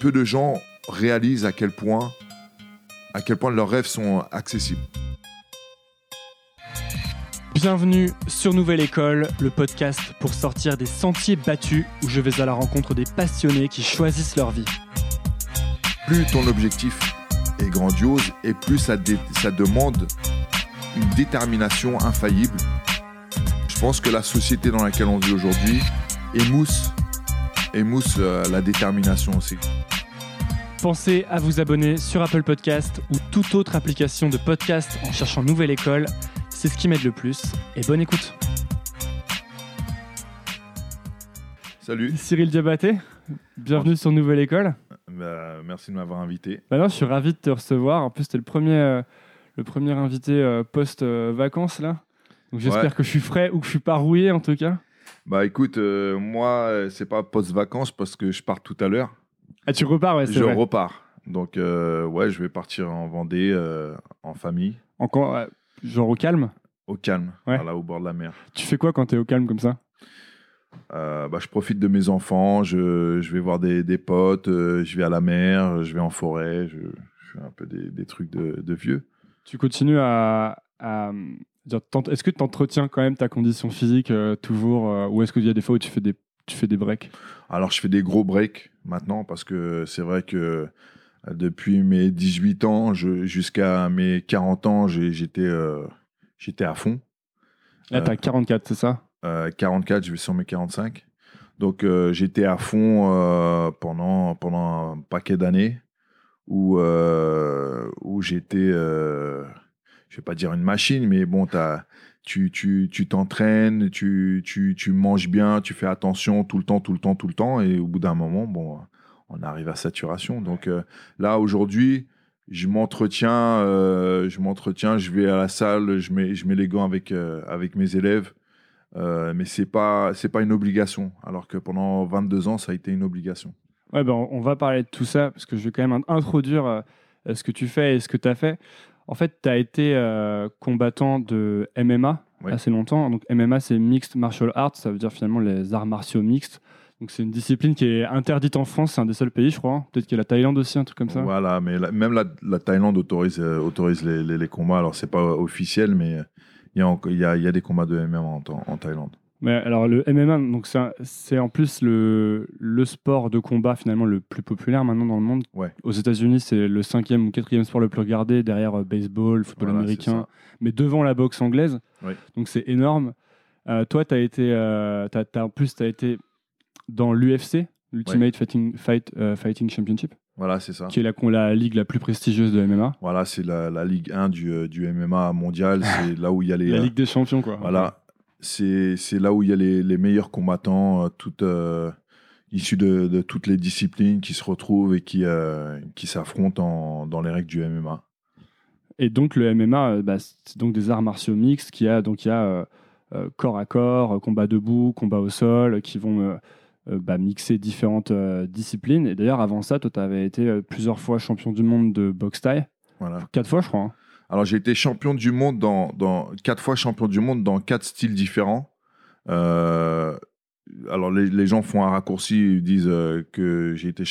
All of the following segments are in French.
peu de gens réalisent à quel point, à quel point leurs rêves sont accessibles. Bienvenue sur Nouvelle École, le podcast pour sortir des sentiers battus où je vais à la rencontre des passionnés qui choisissent leur vie. Plus ton objectif est grandiose et plus ça, dé- ça demande une détermination infaillible. Je pense que la société dans laquelle on vit aujourd'hui émousse, émousse euh, la détermination aussi. Pensez à vous abonner sur Apple Podcast ou toute autre application de podcast en cherchant Nouvelle École. C'est ce qui m'aide le plus. Et bonne écoute. Salut, Cyril Diabaté, bienvenue sur Nouvelle École. Bah, merci de m'avoir invité. Bah non, je suis ravi de te recevoir. En plus, t'es le premier, euh, le premier invité euh, post-vacances là. Donc j'espère Ouais. que je suis frais ou que je suis pas rouillé en tout cas. Bah écoute, euh, moi, euh, c'est pas post-vacances parce que je pars tout à l'heure. Ah, tu repars, ouais, c'est Je vrai. repars. Donc, euh, ouais, je vais partir en Vendée, euh, en famille, Encore, ouais, genre au calme? au calme, Ouais. voilà, au bord de la mer. Tu fais quoi quand t'es au calme comme ça? Euh, bah, je profite de mes enfants, je, je vais voir des, des potes, euh, je vais à la mer, je vais en forêt, je, je fais un peu des, des trucs de, de vieux. Tu continues à. Est-ce que tu entretiens quand même ta condition physique euh, toujours euh, Ou est-ce qu'il y a des fois où tu fais des, tu fais des breaks? Alors, je fais des gros breaks maintenant parce que c'est vrai que euh, depuis mes 18 ans jusqu'à mes 40 ans, j'étais euh, à fond. Là, Euh, t'as 44, c'est ça? Euh, 44, je vais sur mes 45. Donc j'étais à fond pendant, pendant un paquet d'années où, où j'étais, je vais pas dire une machine, mais bon, tu t'entraînes, tu, tu, tu manges bien, tu fais attention tout le temps, tout le temps, tout le temps, et au bout d'un moment, bon, on arrive à saturation. Donc euh, là, aujourd'hui, je m'entretiens, euh, je m'entretiens, je vais à la salle, je mets, je mets les gants avec, euh, avec mes élèves. Mais c'est pas c'est pas une obligation alors que pendant 22 ans ça a été une obligation Ouais, ben, on va parler de tout ça parce que je vais quand même introduire ce que tu fais et ce que tu as fait. En fait, tu as été euh, combattant de MMA Ouais. assez longtemps. Donc, MMA, c'est Mixed Martial Arts, ça veut dire finalement les arts martiaux mixtes. Donc, c'est une discipline qui est interdite en France, c'est un des seuls pays, je crois. hein. Peut-être qu'il y a la Thaïlande aussi, un truc comme ça. voilà mais la- même la, la Thaïlande autorise euh, autorise les, les- les combats alors c'est pas officiel mais il y a y a, il y a des combats de MMA en Thaïlande Mais alors, le MMA, donc c'est en plus le, le sport de combat finalement le plus populaire maintenant dans le monde. Ouais. Aux États-Unis, c'est le cinquième ou quatrième sport le plus regardé derrière euh, baseball, football Voilà, américain, mais devant la boxe anglaise. Ouais. Donc c'est énorme. Euh, toi, tu as été, euh, en plus, tu as été dans l'UFC, l'Ultimate Fighting, Fight, euh, Fighting Championship, voilà c'est ça qui est la, la ligue la plus prestigieuse de MMA. voilà c'est la, la Ligue 1 du, du MMA mondial c'est là où il y a les La Ligue des champions, quoi. Voilà, c'est là où il y a les, les meilleurs combattants, euh, toutes, euh, issus de, de toutes les disciplines qui se retrouvent et qui, euh, qui s'affrontent en- dans les règles du MMA. Et donc le MMA, bah, c'est donc des arts martiaux mixtes qui a donc il y a euh, corps à corps, combat debout, combat au sol, qui vont euh, bah, mixer différentes euh, disciplines. Et d'ailleurs avant ça, toi, tu avais été plusieurs fois champion du monde de boxe thaï, Voilà. quatre fois, je crois. hein. Alors j'ai été champion du monde dans, quatre fois champion du monde dans quatre styles différents. Euh, alors les, gens font un raccourci, ils disent euh, que j'ai été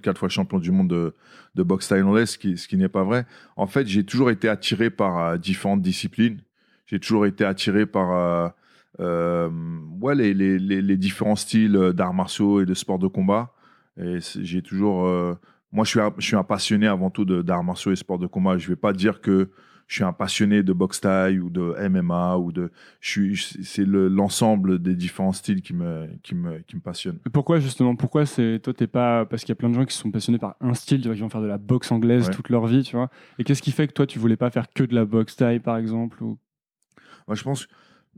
quatre fois champion du monde de, boxe thaïlandaise, ce qui, ce qui n'est pas vrai. En fait, j'ai toujours été attiré par euh, différentes disciplines. J'ai toujours été attiré par ouais, les, les, différents styles d'arts martiaux et de sports de combat. Et j'ai toujours moi, je suis, un, je suis un passionné avant tout d'arts martiaux et sports de combat. Je vais pas dire que je suis un passionné de boxe thaï ou de MMA ou de. C'est le- l'ensemble des différents styles qui me, qui me, qui me passionne. Et Pourquoi justement Pourquoi c'est toi t'es pas parce qu'il y a plein de gens qui sont passionnés par un style, tu vois, qui vont faire de la boxe anglaise Ouais. toute leur vie, tu vois. Et qu'est-ce qui fait que toi tu voulais pas faire que de la boxe thaï par exemple ou... Moi, je pense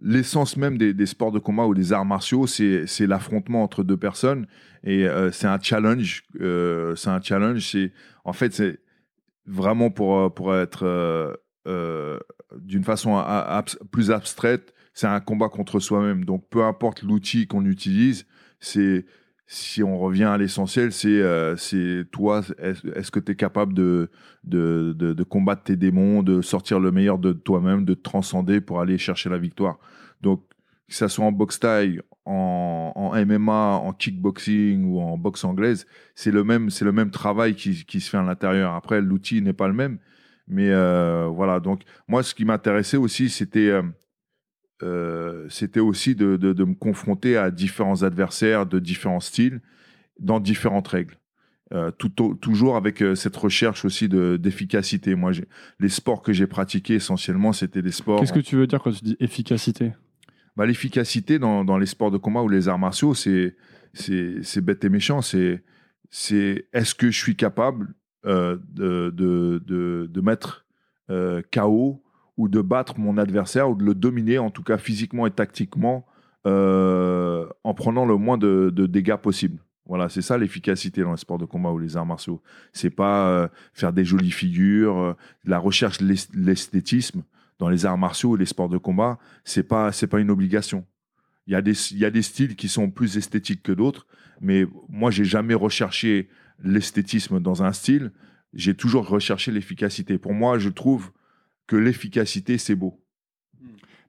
l'essence même des, sports de combat ou des arts martiaux, c'est c'est l'affrontement entre deux personnes et euh, c'est un challenge. euh, c'est un challenge. C'est en fait c'est vraiment pour euh, pour être d'une façon plus abstraite, c'est un combat contre soi-même. Donc peu importe l'outil qu'on utilise, c'est si on revient à l'essentiel, c'est euh, toi, est-ce que tu es capable de, de, de, de combattre tes démons, de sortir le meilleur de toi-même, de te transcender pour aller chercher la victoire? Donc, que ça soit en boxe taille, en, en MMA, en kickboxing ou en boxe anglaise, c'est le même, le même travail qui, qui se fait à l'intérieur. Après, l'outil n'est pas le même, mais euh, voilà. Donc moi, ce qui m'intéressait aussi, c'était euh, c'était aussi de, de, de me confronter à différents adversaires de différents styles dans différentes règles. Euh, tout, au- toujours avec euh, cette recherche aussi de- d'efficacité. Moi, les sports que j'ai pratiqués essentiellement, c'était des sports. Qu'est-ce que tu veux dire quand tu dis efficacité? Bah, L'efficacité dans, dans les sports de combat ou les arts martiaux, c'est bête et méchant. C'est c'est est-ce que je suis capable euh, de, de, de, de mettre euh, KO ou de battre mon adversaire ou de le dominer, en tout cas physiquement et tactiquement, euh, en prenant le moins de, dégâts possible. Voilà, c'est ça l'efficacité dans les sports de combat ou les arts martiaux. C'est pas euh, faire des jolies figures, euh, la recherche de l'es- l'esthétisme dans les arts martiaux et les sports de combat, c'est pas c'est pas une obligation. Il y a des il y a des styles qui sont plus esthétiques que d'autres, mais moi j'ai jamais recherché l'esthétisme dans un style. J'ai toujours recherché l'efficacité. Pour moi, je trouve que l'efficacité c'est beau.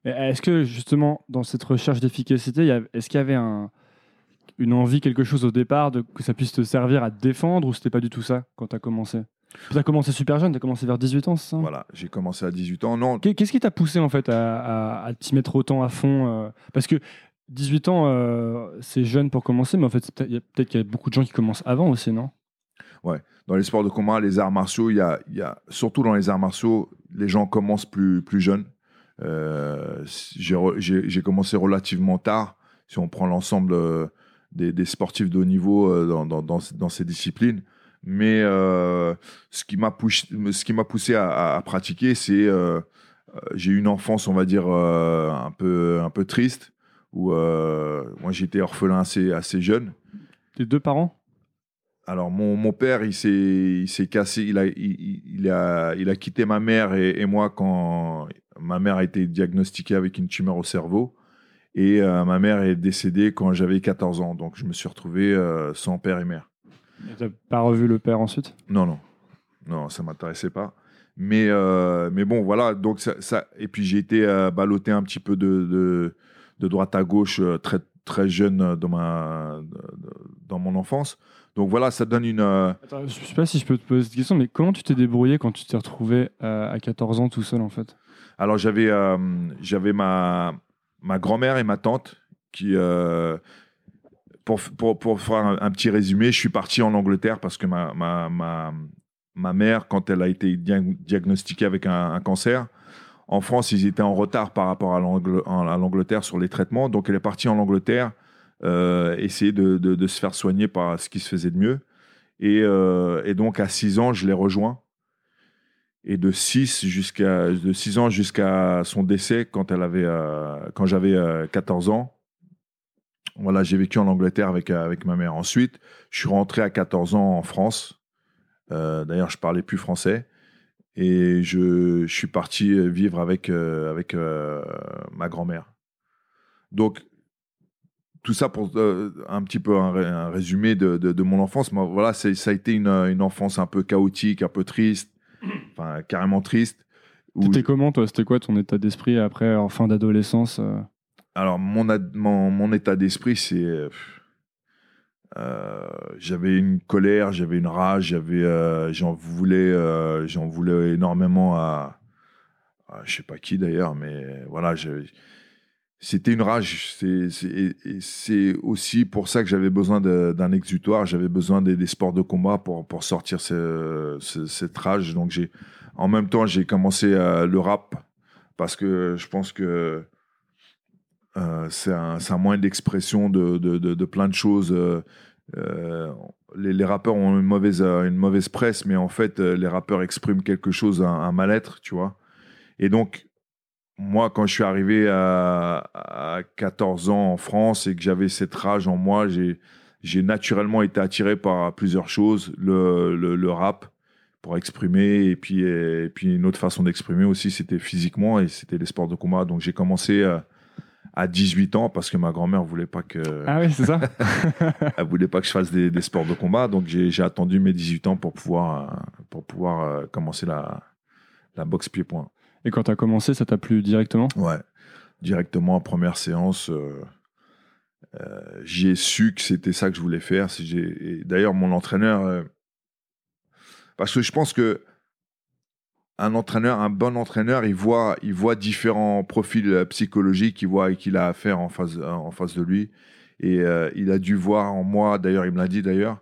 Mais Est-ce que justement, dans cette recherche d'efficacité, est-ce qu'il y avait un- une envie, quelque chose au départ, de, que ça puisse te servir à te défendre ou c'était pas du tout ça quand tu as commencé? Tu as commencé super jeune, tu as commencé vers 18 ans, c'est ça? Voilà, j'ai commencé à 18 ans. Non, Qu'est- Qu'est-ce qui t'a poussé en fait à, à- à t'y mettre autant à fond euh, Parce que 18 ans, euh, c'est jeune pour commencer, mais en fait, peut-être qu'il y a beaucoup de gens qui commencent avant aussi, non? Dans les sports de combat, les arts martiaux, il y a, y a surtout dans les arts martiaux, les gens commencent plus, plus jeunes. Euh, j'ai commencé relativement tard, si on prend l'ensemble euh, des, sportifs de haut niveau euh, dans, dans, ces disciplines. Mais ce qui m'a poussé, à, à- à pratiquer, c'est euh, j'ai eu une enfance, on va dire, un peu, un peu triste, où euh, moi j'étais orphelin assez, assez jeune. Tes deux parents? Alors, mon, mon père, il s'est, il s'est cassé, il a, il, a, il a quitté ma mère et, et moi quand ma mère a été diagnostiquée avec une tumeur au cerveau. Et euh, ma mère est décédée quand j'avais 14 ans. Donc, je me suis retrouvé euh, sans père et mère. Et T'as pas revu le père ensuite? Non, non. Non, ça m'intéressait pas. Mais, euh, mais bon, voilà. Donc ça, ça- et puis, j'ai été ballotté un petit peu de, de, de droite à gauche très, très jeune dans, ma, dans mon enfance. Donc, voilà, ça donne une. euh, Attends, Je sais pas si je peux te poser cette question, mais comment tu t'es débrouillé quand tu t'es retrouvé euh, à 14 ans tout seul en fait? Alors j'avais euh, j'avais ma ma grand-mère et ma tante qui pour, pour, pour faire un, un petit résumé, je suis parti en Angleterre parce que ma ma, ma, ma mère quand elle a été dia- diagnostiquée avec un, un cancer en France, ils étaient en retard par rapport à l'Angleterre sur les traitements. Donc, elle est partie en Angleterre euh, essayer de, de- se faire soigner par ce qui se faisait de mieux. Et, euh, et donc, à 6 ans, je l'ai rejoint. Et de 6 jusqu'à de 6 ans jusqu'à son décès quand elle avait euh, quand j'avais euh, 14 ans. Voilà, j'ai vécu en Angleterre avec avec ma mère. Ensuite, je suis rentré à 14 ans en France. D'ailleurs, je parlais plus français et je, je suis parti vivre avec avec ma grand-mère. Donc tout ça pour euh, un petit peu un, ré- un résumé de, de, de mon enfance. Moi, voilà, c'est- ça a été une, une enfance un peu chaotique, un peu triste, enfin carrément triste. où T'étais comment toi? C'était quoi ton état d'esprit après en fin d'adolescence euh? Alors, mon, ad- mon, mon état d'esprit, c'est. euh, j'avais une colère, j'avais une rage, j'avais, euh, j'en voulais, euh, j'en voulais énormément à, à je sais pas qui d'ailleurs, mais voilà, c'était une rage. C'est, aussi pour ça que j'avais besoin d'un exutoire. J'avais besoin des, sports de combat pour, sortir ce- ce- cette rage. Donc j'ai, en même temps, j'ai commencé euh, le rap parce que je pense que euh, c'est un, un moyen d'expression de, plein de choses. euh, les, rappeurs ont une mauvaise, une mauvaise presse, mais en fait, les rappeurs expriment quelque chose, un, un mal-être, tu vois. Et donc, moi, quand je suis arrivé à, à 14 ans en France et que j'avais cette rage en moi, j'ai naturellement été attiré par plusieurs choses. Le, le, le rap pour exprimer et puis, et puis une autre façon d'exprimer aussi, c'était physiquement et c'était les sports de combat. Donc j'ai commencé euh, à 18 ans parce que ma grand-mère voulait pas que Ah oui, c'est ça elle voulait pas que je fasse des, des sports de combat. Donc j'ai j'ai attendu mes 18 ans pour pouvoir euh, pour pouvoir euh, commencer la la boxe pied-point. Et quand t'as commencé, ça t'a plu directement? Ouais, directement en première séance. euh, euh, j'ai su que c'était ça que je voulais faire. D'ailleurs, mon entraîneur, euh, parce que je pense que un entraîneur, un bon entraîneur, il voit, il voit différents profils psychologiques, il voit qu'il a affaire en face, en face de lui. Et il a dû voir en moi, d'ailleurs, il me l'a dit d'ailleurs,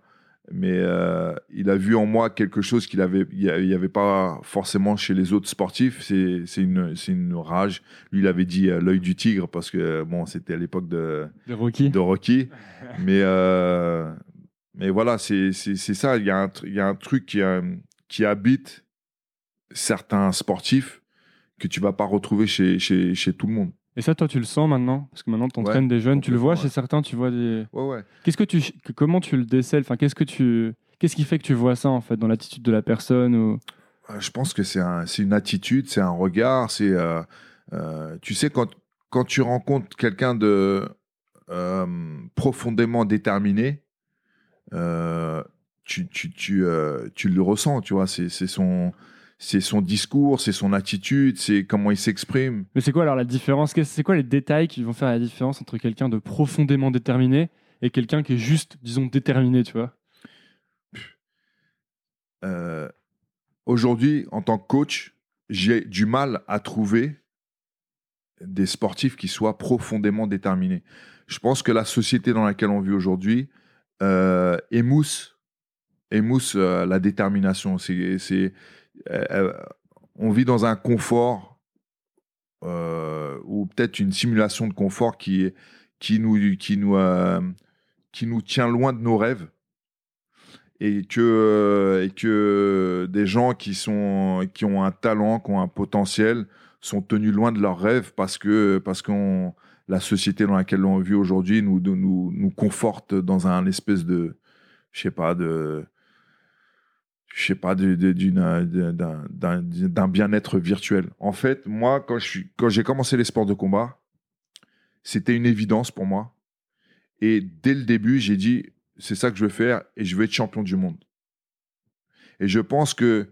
mais euh, il a vu en moi quelque chose qu'il avait, il n'y avait pas forcément chez les autres sportifs. C'est une, une rage. Lui, il avait dit euh, l'œil du tigre parce que bon, c'était à l'époque de, de Rocky. De Rocky. mais euh, mais voilà, c'est ça. Il y, a un, il y a un truc qui, qui habite certains sportifs que tu vas pas retrouver chez, chez, chez tout le monde. Et ça, toi, tu le sens maintenant? Parce que maintenant, tu entraînes des jeunes, tu le vois chez certains, tu vois des. Ouais, ouais. Qu'est-ce que tu, comment tu le décèles? Enfin, qu'est-ce que tu, qu'est-ce qui fait que tu vois ça en fait dans l'attitude de la personne ou... Euh, je pense que c'est un, une attitude, c'est un regard, c'est, euh, euh, tu sais, quand, quand tu rencontres quelqu'un de profondément déterminé, tu, tu, tu, tu, le ressens, tu vois, c'est son c'est son discours, c'est son attitude, c'est comment il s'exprime. Mais c'est quoi alors la différence? C'est quoi les détails qui vont faire la différence entre quelqu'un de profondément déterminé et quelqu'un qui est juste, disons, déterminé, tu vois? Euh, Aujourd'hui, en tant que coach, j'ai du mal à trouver des sportifs qui soient profondément déterminés. Je pense que la société dans laquelle on vit aujourd'hui euh, émousse, émousse euh, la détermination. C'est on vit dans un confort euh, ou peut-être une simulation de confort qui, qui, nous, qui, nous, qui nous tient loin de nos rêves. Et que, et que des gens qui, sont, qui ont un talent, qui ont un potentiel, sont tenus loin de leurs rêves parce que parce la société dans laquelle on vit aujourd'hui nous, nous, nous conforte dans un espèce de je sais pas de je sais pas, d'un bien-être virtuel. En fait, moi, quand j'ai commencé les sports de combat, c'était une évidence pour moi. Et dès le début, j'ai dit, c'est ça que je veux faire et je veux être champion du monde. Et je pense que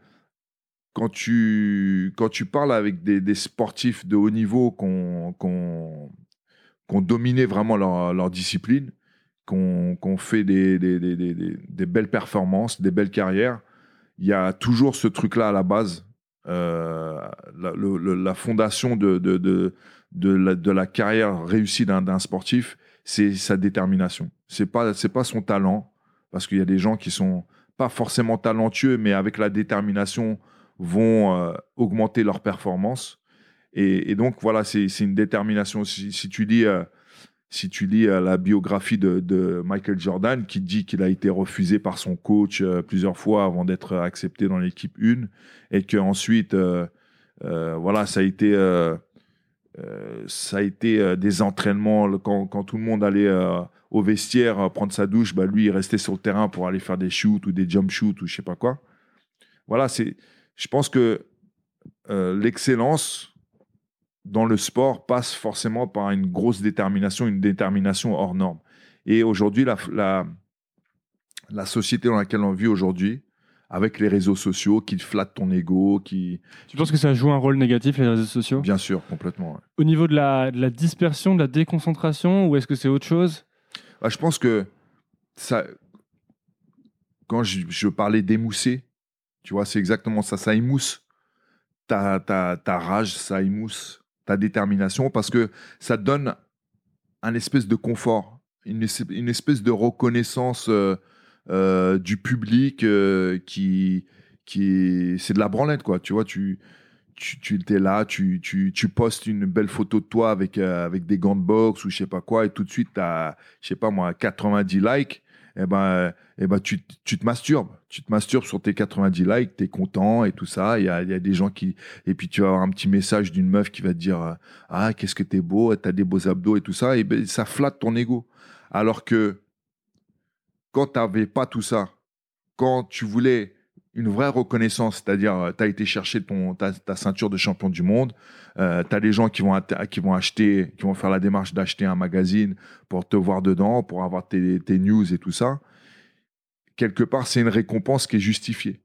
quand tu, quand tu parles avec des, sportifs de haut niveau qui ont, dominé vraiment leur, leur discipline, qui ont, fait des, des, belles performances, des belles carrières, il y a toujours ce truc-là à la base. Euh, la, fondation de, de, de, la, carrière réussie d'un sportif, c'est sa détermination. C'est pas c'est pas son talent, parce qu'il y a des gens qui sont pas forcément talentueux, mais avec la détermination vont euh, augmenter leur performance. Et, donc voilà, c'est une détermination. Si, si tu dis euh, si tu lis euh, la biographie de, Michael Jordan, qui dit qu'il a été refusé par son coach euh, plusieurs fois avant d'être accepté dans l'équipe 1, et qu'ensuite, euh, voilà, ça a été, ça a été des entraînements quand, tout le monde allait au vestiaire prendre sa douche, bah, lui, il restait sur le terrain pour aller faire des shoots ou des jump shoots ou je sais pas quoi. Voilà, je pense que l'excellence, dans le sport passe forcément par une grosse détermination, une détermination hors norme. Et aujourd'hui, la, la, la, société dans laquelle on vit aujourd'hui, avec les réseaux sociaux qui flattent ton ego, qui... Tu penses que ça joue un rôle négatif, les réseaux sociaux? Bien sûr, complètement. Au niveau de la, de la, dispersion, de la déconcentration, ou est-ce que c'est autre chose? Bah, Je pense que ça... Quand je, je parlais d'émousser, tu vois, c'est exactement ça. Ça émousse ta, ta, ta rage, ça émousse ta détermination, parce que ça donne un espèce de confort, une, espèce de reconnaissance euh, euh, du public euh, qui, qui c'est de la branlette, quoi. Tu vois, tu, tu, tu es là, tu, tu, tu, postes une belle photo de toi avec, avec des gants de boxe ou je sais pas quoi, et tout de suite, tu as, je sais pas moi, 90 likes eh ben, eh ben tu, tu, te masturbes. Tu te masturbes sur tes 90 likes, tu es content et tout ça. Il y a, y a, des gens qui. Et puis tu vas avoir un petit message d'une meuf qui va te dire euh, Ah, qu'est-ce que t'es beau, t'as des beaux abdos et tout ça. Et ben, ça flatte ton ego. Alors que quand t'avais pas tout ça, quand tu voulais une vraie reconnaissance, c'est-à-dire euh, tu as été chercher ton, ta, ta, ceinture de champion du monde, euh, tu as des gens qui vont, qui vont acheter, qui vont faire la démarche d'acheter un magazine pour te voir dedans, pour avoir tes, tes news et tout ça. Quelque part, c'est une récompense qui est justifiée.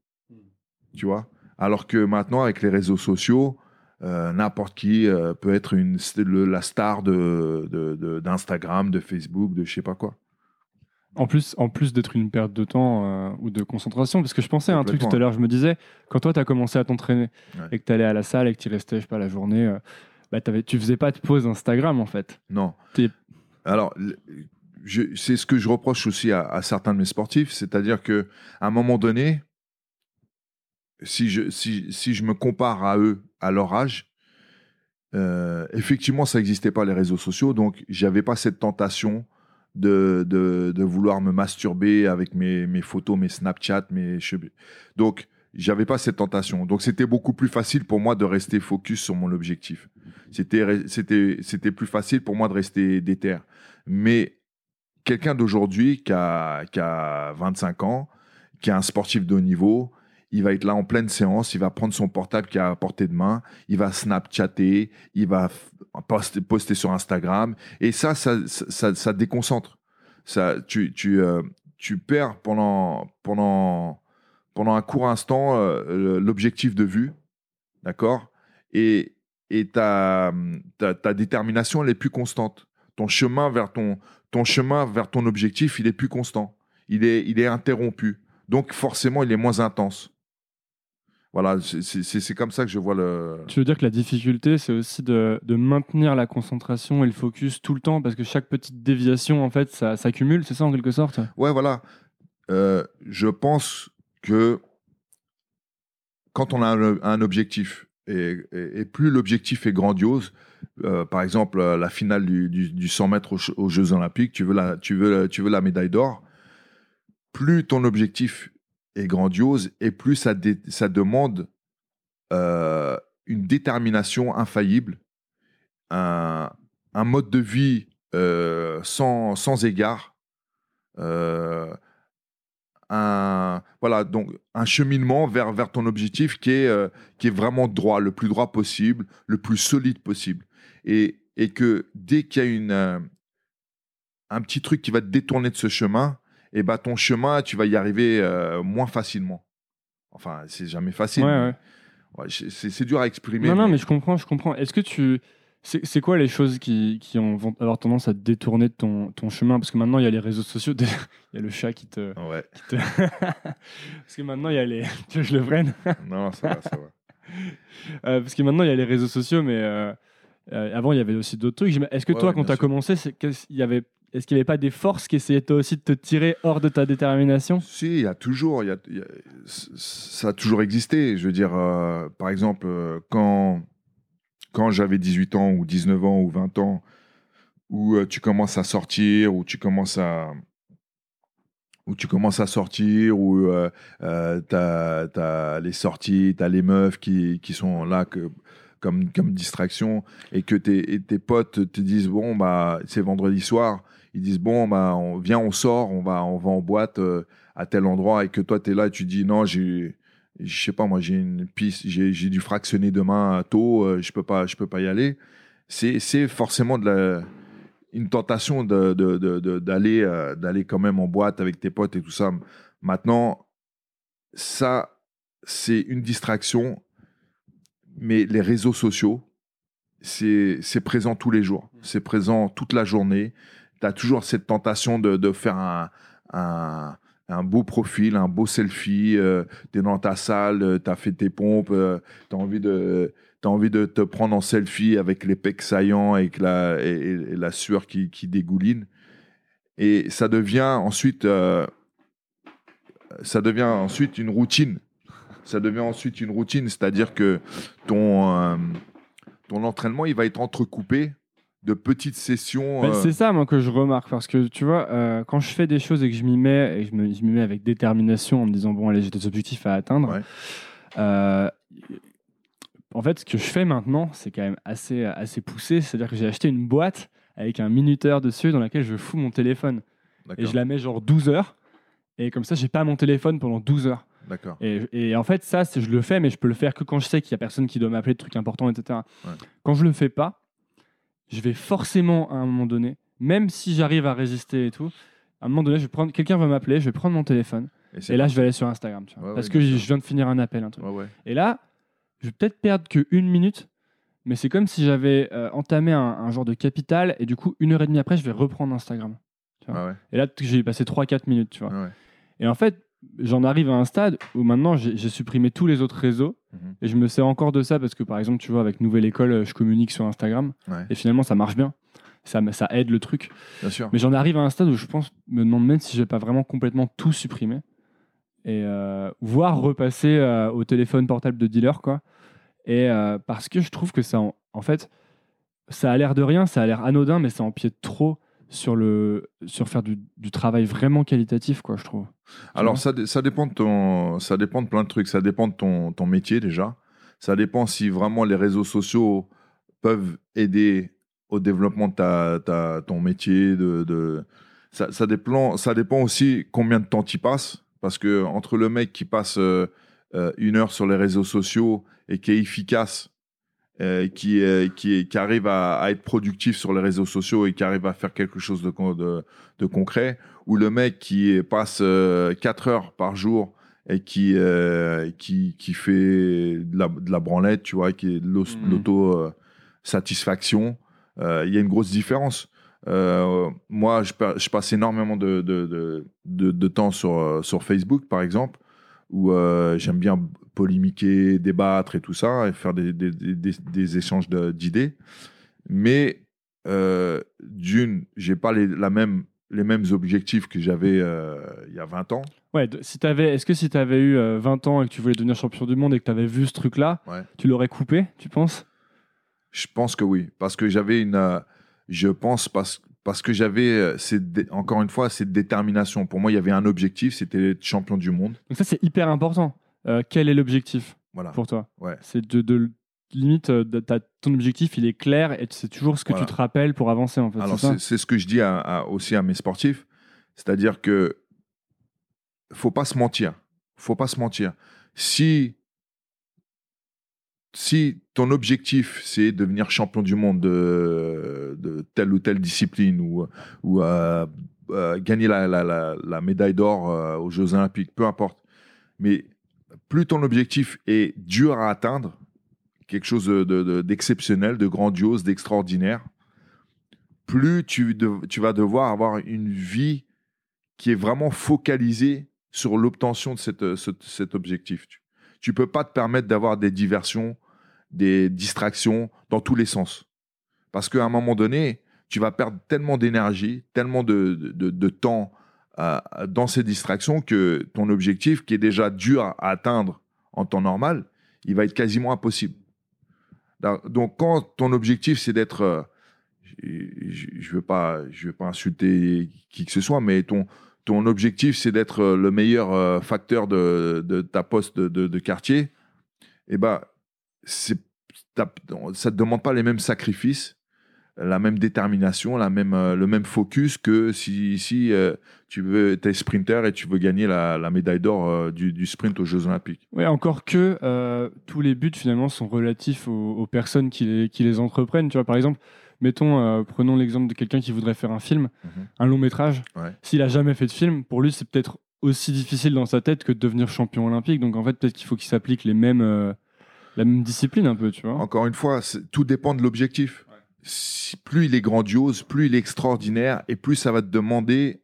Tu vois? Alors que maintenant, avec les réseaux sociaux, euh, n'importe qui euh, peut être une, le- la star de, de- de- d'Instagram, de, Facebook, de je sais pas quoi. En plus, en plus d'être une perte de temps euh, ou de concentration, parce que je pensais à un truc tout à l'heure, je me disais, quand toi, tu as commencé à t'entraîner Ouais. et que tu allais à la salle et que tu restais, je sais pas, la journée, euh, bah, tu faisais pas de pause Instagram, en fait. Non. Alors, c'est ce que je reproche aussi à, à certains de mes sportifs, c'est-à-dire que à un moment donné, si je, si, si je me compare à eux, à leur âge, euh, effectivement, ça n'existait pas les réseaux sociaux, donc j'avais pas cette tentation de, de, vouloir me masturber avec mes, mes photos, mes Snapchat, mes cheveux. Donc, j'avais pas cette tentation. Donc, c'était beaucoup plus facile pour moi de rester focus sur mon objectif. C'était plus facile pour moi de rester déter. Mais quelqu'un d'aujourd'hui qui a, qui a 25 ans, qui est un sportif de haut niveau, il va être là en pleine séance, il va prendre son portable qui est à portée de main, il va Snapchatter, il va poster, sur Instagram. Et ça, ça, ça, ça- ça déconcentre. Ça, tu, tu, euh, tu perds pendant, pendant, pendant un court instant euh, l'objectif de vue, d'accord? Et, et ta, ta, ta détermination, elle est plus constante. Ton chemin vers ton, ton chemin vers ton objectif, il est plus constant. Il est, il est interrompu. Donc forcément, il est moins intense. Voilà, c'est- comme ça que je vois le. Tu veux dire que la difficulté, c'est aussi de, de maintenir la concentration et le focus tout le temps, parce que chaque petite déviation, en fait, ça s'accumule, c'est ça en quelque sorte? Ouais, voilà. Euh, je pense que quand on a un, un objectif, et, et- et plus l'objectif est grandiose, euh, par exemple la finale du, du- du 100 mètres aux, aux Jeux Olympiques, tu veux la, tu veux, tu veux la médaille d'or, plus ton objectif est grandiose et plus ça, ça demande euh, une détermination infaillible, un, un mode de vie euh, sans, sans égard, euh, un, voilà, donc un cheminement vers, vers ton objectif qui est, qui est vraiment droit, le plus droit possible, le plus solide possible. Et, et que dès qu'il y a une, un petit truc qui va te détourner de ce chemin, et bah ton chemin, tu vas y arriver euh, moins facilement. Enfin, c'est jamais facile. Ouais, ouais. ouais, c'est dur à exprimer. Non, non, mais- je comprends, je comprends. Est-ce que tu. C'est quoi les choses qui, qui ont, vont avoir tendance à te détourner de ton, ton chemin? Parce que maintenant, il y a les réseaux sociaux, il y a le chat qui te. Ouais. qui te- parce que maintenant, il y a les. Tu veux que je le prenne Non, ça va, ça va. Euh, Parce que maintenant, il y a les réseaux sociaux, mais euh, euh, avant, il y avait aussi d'autres trucs. Est-ce que Ouais, toi, ouais, quand tu as sûr. commencé, il y avait. Est-ce qu'il n'y avait pas des forces qui essayaient toi aussi de te tirer hors de ta détermination? Si, il y a toujours, y a- ça a toujours existé. Je veux dire, euh, par exemple, euh, quand, quand j'avais 18 ans ou 19 ans ou 20 ans, où euh, tu commences à sortir, où tu commences à où tu commences à sortir, où euh, t'as as les sorties, t'as les meufs qui, qui sont là que, comme, comme distraction, et que tes, tes potes te disent bon bah c'est vendredi soir, ils disent bon bah on vient on sort, on va on va en boîte euh, à tel endroit, et que toi tu es là et tu dis non j'ai je sais pas moi j'ai une piste, j'ai dû fractionner demain tôt, euh, je peux pas je peux pas y aller. C'est c'est forcément de la une tentation de, de- de- de- d'aller euh, d'aller quand même en boîte avec tes potes et tout ça. Maintenant, ça, c'est une distraction, mais les réseaux sociaux, c'est c'est présent tous les jours. C'est présent toute la journée. Tu as toujours cette tentation de, de faire un, un, beau profil, un beau selfie. tu es dans ta salle, tu as fait tes pompes, tu as envie de tu as envie de te prendre en selfie avec les pecs saillants et, que la, et, et la sueur qui, qui dégouline. Et ça devient ensuite, euh, ça devient ensuite une routine. Ça devient ensuite une routine, c'est-à-dire que ton, euh, ton entraînement, il va être entrecoupé de petites sessions. Ben, euh, C'est ça, moi, que je remarque. Parce que, tu vois, euh, quand je fais des choses et que je m'y mets, et je m'y mets avec détermination en me disant, bon, allez, j'ai des objectifs à atteindre. Ouais. euh, en fait, ce que je fais maintenant, c'est quand même assez, assez poussé. C'est-à-dire que j'ai acheté une boîte avec un minuteur dessus dans laquelle je fous mon téléphone. Et je la mets genre 12 heures. Et comme ça, j'ai pas mon téléphone pendant 12 heures. D'accord. Et, et en fait, ça, je le fais, mais je peux le faire que quand je sais qu'il y a personne qui doit m'appeler de trucs importants, etc. Ouais. Quand je le fais pas, je vais forcément à un moment donné, même si j'arrive à résister et tout, à un moment donné, je vais prendre, quelqu'un va m'appeler, je vais prendre mon téléphone, et là, je vais aller sur Instagram, tu vois, Ouais, parce ouais, que je viens de finir un appel, un truc. Ouais. Et là, je vais peut-être perdre que une minute, mais c'est comme si j'avais euh, entamé un, un genre de capital et du coup, une heure et demie après, je vais reprendre Instagram. tu vois. Ah Et là, j'ai passé 3-4 minutes, tu vois. ouais. Et en fait, j'en arrive à un stade où maintenant, j'ai supprimé tous les autres réseaux Mhm. et je me sers encore de ça parce que, par exemple, tu vois, avec Nouvelle École, euh, je communique sur Instagram Ouais. et finalement, ça marche bien. Ça, ça aide le truc. Bien sûr. Mais j'en arrive à un stade où je pense, me demande même si je vais pas vraiment complètement tout supprimer et euh, voire repasser euh, au téléphone portable de dealer, quoi. Et euh, parce que je trouve que ça, en, en fait, ça a l'air de rien, ça a l'air anodin, mais ça empiète trop sur le sur faire du, du travail vraiment qualitatif, quoi, je trouve. Alors, ça, ça, dépend de ton, ça dépend de plein de trucs. Ça dépend de ton, ton métier déjà. Ça dépend si vraiment les réseaux sociaux peuvent aider au développement de ta, ta- ton métier. De, de- Ça, ça, dépend, ça dépend aussi combien de temps tu passes. Parce que entre le mec qui passe euh, euh, une heure sur les réseaux sociaux et qui est efficace, euh, qui, qui, arrive à, à être productif sur les réseaux sociaux et qui arrive à faire quelque chose de, con- de, de concret, ou le mec qui passe 4 heures par jour et qui, euh, qui, qui fait de la, de la branlette, tu vois, qui est de l'os- Mhm. l'auto-satisfaction, euh, il y a une grosse différence. Euh, moi, je, pa- je passe énormément de, de, temps sur, euh, sur Facebook, par exemple, où euh, j'aime bien polémiquer, débattre et tout ça, et faire des, des, des- des- des échanges d'idées. Mais euh, d'une, j'ai pas les, la même, les mêmes objectifs que j'avais euh, il y a 20 ans. Ouais, si t'avais, est-ce que si tu avais eu euh, 20 ans et que tu voulais devenir champion du monde et que tu avais vu ce truc-là, Ouais. tu l'aurais coupé, tu penses? Je pense que oui, parce que j'avais une, euh, je pense parce, parce que j'avais, euh, encore une fois, cette détermination. Pour moi, il y avait un objectif, c'était être champion du monde. Donc ça, c'est hyper important. Euh, quel est l'objectif Voilà. pour toi? Ouais. C'est de, de- limite, euh, de- ton objectif, il est clair et c'est toujours ce que Voilà. tu te rappelles pour avancer en fait. Alors c'est ce que je dis à- à- aussi à mes sportifs, c'est-à-dire que faut pas se mentir, faut pas se mentir. Si si ton objectif c'est devenir champion du monde de, telle ou telle discipline ou, euh, euh, gagner la, médaille d'or euh, aux Jeux Olympiques, peu importe, mais plus ton objectif est dur à atteindre, quelque chose de- de- de- d'exceptionnel, de grandiose, d'extraordinaire, plus tu, vas devoir avoir une vie qui est vraiment focalisée sur l'obtention de cet objectif. Tu peux pas te permettre d'avoir des diversions, des distractions dans tous les sens. Parce qu'à un moment donné, tu vas perdre tellement d'énergie, tellement de, de- temps euh, dans ces distractions que ton objectif, qui est déjà dur à atteindre en temps normal, il va être quasiment impossible. Donc, quand ton objectif, c'est d'être euh, je ne veux, pas- je veux pas insulter qui que ce soit, mais ton, ton objectif, c'est d'être euh, le meilleur euh, facteur de, ta poste de, quartier, et ben, ça ne te demande pas les mêmes sacrifices, la même détermination, la même, euh, le même focus que si, tu veux, es sprinter et tu veux gagner la, médaille d'or du, sprint aux Jeux Olympiques. Ouais, encore que tous les buts finalement sont relatifs aux, aux personnes qui les, qui les entreprennent. Tu vois, par exemple, mettons, euh, prenons l'exemple de quelqu'un qui voudrait faire un film, Mhm. un long métrage. Ouais. S'il a jamais fait de film, pour lui, c'est peut-être aussi difficile dans sa tête que de devenir champion olympique. Donc en fait, peut-être qu'il faut qu'il s'applique les mêmes, euh, la même discipline un peu, tu vois. Encore une fois, tout dépend de l'objectif. Si- plus il est grandiose, plus il est extraordinaire, et plus ça va te demander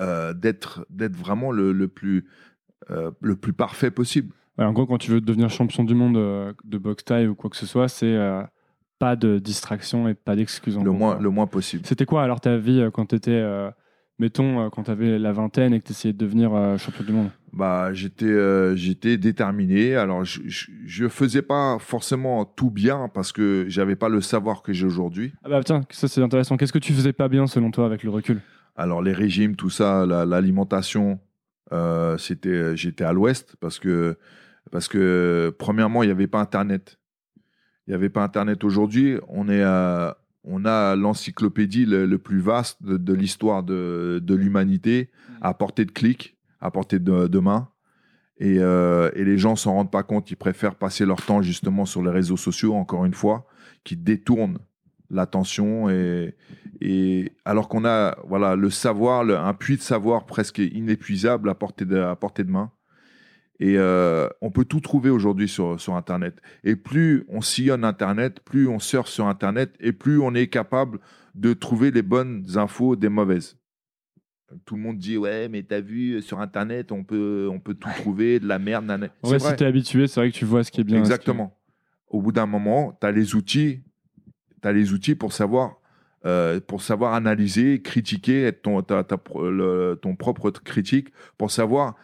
euh, d'être d'être vraiment le, le plus le plus parfait possible. Ouais, en gros, quand tu veux devenir champion du monde de boxe taille ou quoi que ce soit, c'est pas de distraction et pas d'excuses. Le moins le moins possible. C'était quoi alors ta vie euh, quand tu étais, mettons, euh, quand tu avais la vingtaine et que tu essayais de devenir euh, champion du monde? Bah j'étais euh, j'étais déterminé. Alors je, je faisais pas forcément tout bien parce que j'avais pas le savoir que j'ai aujourd'hui. Ah bah tiens, ça c'est intéressant. Qu'est-ce que tu faisais pas bien selon toi avec le recul? Alors les régimes, tout ça, la- l'alimentation, euh, c'était, j'étais à l'ouest parce que, parce que premièrement, il n'y avait pas Internet. Il n'y avait pas Internet aujourd'hui. On est, à- on a l'encyclopédie le, le plus vaste de, de l'histoire de, de l'humanité à portée de clic, à portée de, de main. Et, euh, et les gens s'en rendent pas compte. Ils préfèrent passer leur temps justement sur les réseaux sociaux, encore une fois, qui détournent l'attention et, et alors qu'on a voilà le savoir, le- un puits de savoir presque inépuisable à portée de, à portée de main. Et euh, on peut tout trouver aujourd'hui sur, sur Internet. Et plus on sillonne Internet, plus on surfe sur Internet, et plus on est capable de trouver les bonnes infos des mauvaises. Tout le monde dit ouais mais t'as vu sur internet on peut on peut tout trouver de la merde. C'est vrai, si t'es habitué, c'est vrai que tu vois ce qui est bien. est- Exactement. Au bout d'un moment, tu as les outils, tu les outils pour savoir, euh, pour savoir analyser, critiquer, être ton, le- ton propre critique, pour savoir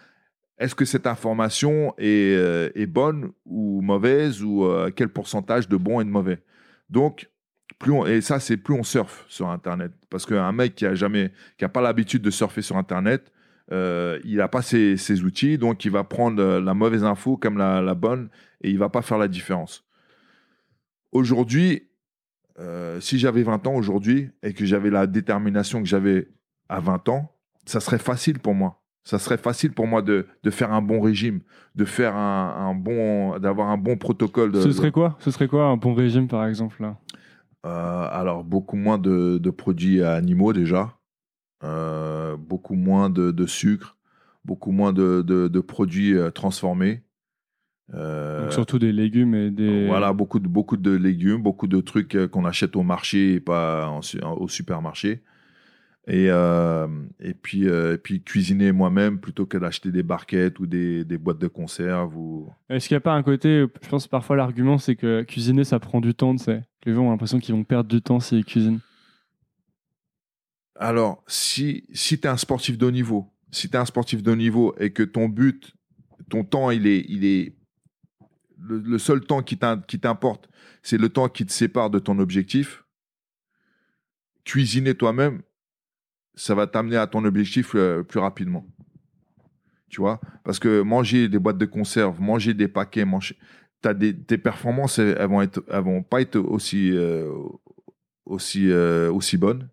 est-ce que cette information est, euh, bonne ou mauvaise ou euh, quel pourcentage de bon et de mauvais? Donc, plus on, et ça, c'est plus on surfe sur Internet. Parce qu'un mec qui a jamais, qui pas l'habitude de surfer sur Internet, euh, il n'a pas ses, outils, donc il va prendre la mauvaise info comme la, la bonne et il va pas faire la différence. Aujourd'hui, si j'avais 20 ans aujourd'hui et que j'avais la détermination que j'avais à 20 ans, ça serait facile pour moi. Ça serait facile pour moi de, de faire un bon régime, de faire un, un bon, d'avoir un bon protocole. De, Ce serait quoi? Ce serait quoi un bon régime, par exemple là? Euh, alors, beaucoup moins de, de produits animaux déjà, Euh, beaucoup moins de, sucre, beaucoup moins de, produits euh, transformés. Euh, Donc surtout des légumes et des. Voilà, beaucoup de, beaucoup de légumes, beaucoup de trucs qu'on achète au marché et pas en- au supermarché. Et, euh, et, puis, euh, et puis cuisiner moi-même plutôt que d'acheter des barquettes ou des, des boîtes de conserve. Ou... Est-ce qu'il n'y a pas un côté, je pense parfois l'argument c'est que cuisiner ça prend du temps, tu sais. Les gens ont l'impression qu'ils vont perdre du temps s'ils cuisinent. Alors, si, si tu es un sportif de haut niveau, si tu es un sportif de haut niveau et que ton but, ton temps, il est, il est le, le seul temps qui t'importe, c'est le temps qui te sépare de ton objectif, cuisiner toi-même, ça va t'amener à ton objectif euh, plus rapidement. Tu vois? Parce que manger des boîtes de conserve, manger des paquets, manger, t'as des, tes performances, elles, vont, être, elles vont pas être aussi, euh, aussi, euh, aussi bonnes.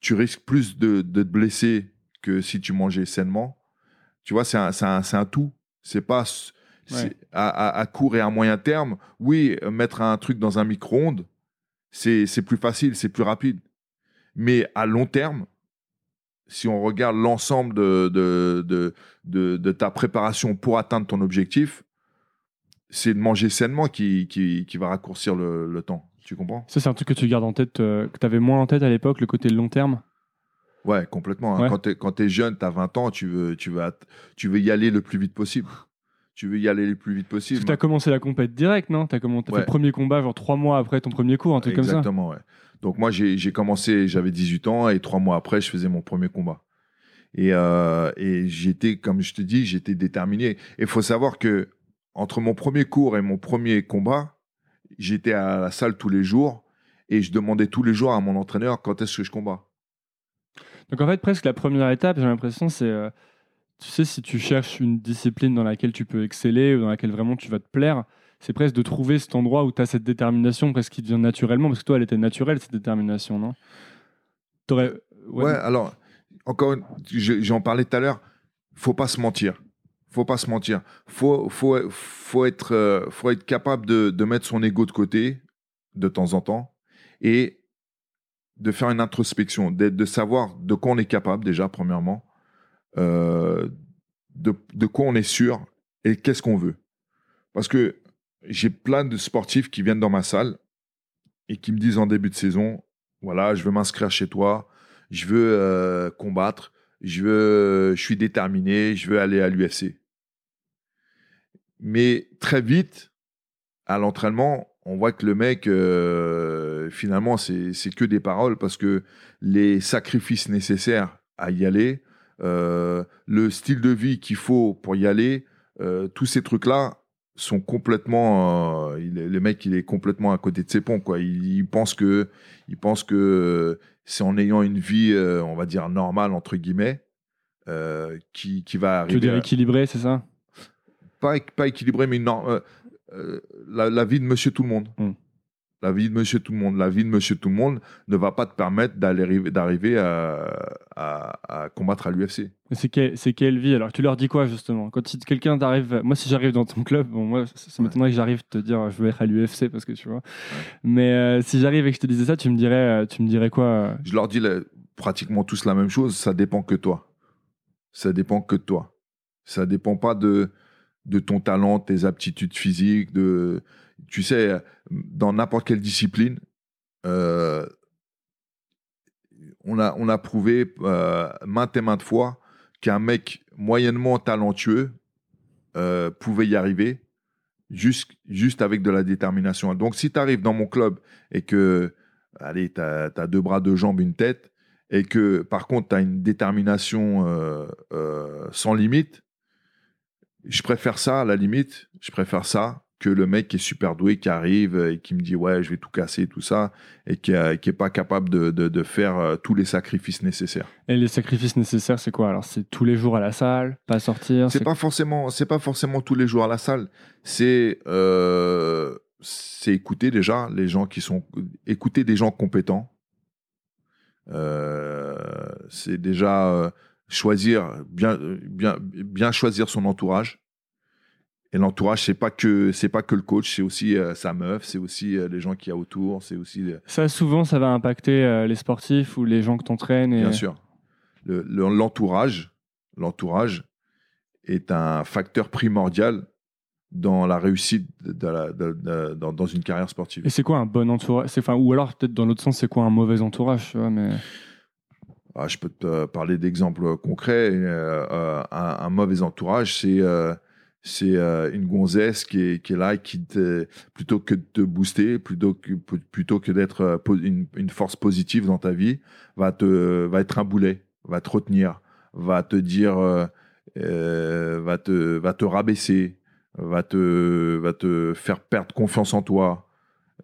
Tu risques plus de, de te blesser que si tu mangeais sainement. Tu vois, c'est un, c'est un, c'est un tout. C'est pas Ouais. à, à- à court et à moyen terme. Oui, mettre un truc dans un micro-ondes, c'est c'est plus facile, c'est plus rapide. Mais à long terme, si on regarde l'ensemble de, de, de, de, de ta préparation pour atteindre ton objectif, c'est de manger sainement qui, qui, qui va raccourcir le, le temps. Tu comprends? Ça c'est un truc que tu gardes en tête, euh, que tu avais moins en tête à l'époque, le côté long terme? Ouais, complètement. hein. Ouais. Quand tu es, jeune, tu as 20 ans, tu veux, tu, tu veux y aller le plus vite possible. Tu veux y aller le plus vite Parce possible. que tu as commencé la compète direct, non? Tu as, Ouais. fait le premier combat genre trois mois après ton premier cours, un truc comme ça. Exactement, ouais. Donc moi, j'ai commencé, j'avais 18 ans et trois mois après, je faisais mon premier combat. Et, euh, j'étais, comme je te dis, j'étais déterminé. Et il faut savoir que entre mon premier cours et mon premier combat, j'étais à la salle tous les jours et je demandais tous les jours à mon entraîneur quand est-ce que je combats. Donc en fait, presque la première étape, j'ai l'impression, c'est, euh, tu sais, si tu cherches une discipline dans laquelle tu peux exceller ou dans laquelle vraiment tu vas te plaire, c'est presque de trouver cet endroit où tu as cette détermination presque qui devient naturellement, parce que toi, elle était naturelle, cette détermination, non? Ouais, alors, encore j'en parlais tout à l'heure, faut pas se mentir. Faut pas se mentir. Faut, faut, faut, être, euh, faut être capable de, de mettre son ego de côté de temps en temps et de faire une introspection, de, de savoir de quoi on est capable déjà, premièrement, euh, de, de quoi on est sûr et qu'est-ce qu'on veut. Parce que j'ai plein de sportifs qui viennent dans ma salle et qui me disent en début de saison, voilà, je veux m'inscrire chez toi, je veux euh, combattre, je veux, je suis déterminé, je veux aller à l'UFC. Mais très vite, à l'entraînement, on voit que le mec, euh, finalement, c'est que des paroles parce que les sacrifices nécessaires à y aller, euh, le style de vie qu'il faut pour y aller, tous ces trucs-là sont complètement. euh, il le mec, il est complètement à côté de ses ponts. Quoi. Il, il pense que, il pense que c'est en ayant une vie, euh, on va dire normale entre guillemets, euh, qui, qui va Tu veux arriver. dire à- équilibré, c'est ça? Pas, pas équilibré, mais non, la, la vie de Monsieur Tout le Monde. Mm. La vie de Monsieur Tout le Monde. La vie de Monsieur Tout le Monde ne va pas te permettre d'arriver à, à, à combattre à l'UFC. C'est quelle, quelle vie Alors, tu leur dis quoi justement? Quand si quelqu'un t'arrive, moi si j'arrive dans ton club, bon moi ça, m'étonnerait que j'arrive te dire je veux être à l'UFC parce que tu vois. Mais euh, si j'arrive et que je te disais ça, tu me dirais, euh, tu me dirais quoi euh? Je leur dis la- pratiquement tous la même chose. Ça dépend que toi. Ça dépend que toi. Ça dépend pas de de ton talent, tes aptitudes physiques, de, tu sais, dans n'importe quelle discipline, euh, on, a, on a prouvé euh, maintes et maintes fois qu'un mec moyennement talentueux euh, pouvait y arriver juste, juste avec de la détermination. Donc, si tu arrives dans mon club et que, allez, tu as, deux bras, deux jambes, une tête, et que par contre, tu as une détermination sans limite, je préfère ça à la limite. Je préfère ça que le mec qui est super doué, qui arrive et qui me dit ouais, je vais tout casser, tout ça, et qui n'est pas capable de, faire euh, tous les sacrifices nécessaires. Et les sacrifices nécessaires, c'est quoi? Alors, c'est tous les jours à la salle, pas sortir C'est pas forcément, c'est pas forcément tous les jours à la salle. C'est euh, c'est écouter déjà les gens qui sont, écouter des gens compétents. Euh, c'est déjà choisir, bien, bien, bien choisir son entourage. Et l'entourage, c'est pas que c'est pas que le coach, c'est aussi euh, sa meuf, c'est aussi euh, les gens qui y a autour, c'est aussi. Euh, ça, souvent, ça va impacter les sportifs ou les gens que t'entraînes. Et... Bien sûr. L'entourage, l'entourage est un facteur primordial dans la réussite de la, dans, dans, une carrière sportive. Et c'est quoi un bon entourage? Enfin, Ou alors, peut-être dans l'autre sens, c'est quoi un mauvais entourage vois, mais... Ah, je peux te parler d'exemples concrets. Un, mauvais entourage, c'est euh, c'est une gonzesse qui est, qui est là, qui te, plutôt que de te booster, plutôt que, plutôt que d'être une, une, force positive dans ta vie, va, te, va être un boulet, va te retenir, va te dire, va, te, va te rabaisser, va te, va te faire perdre confiance en toi,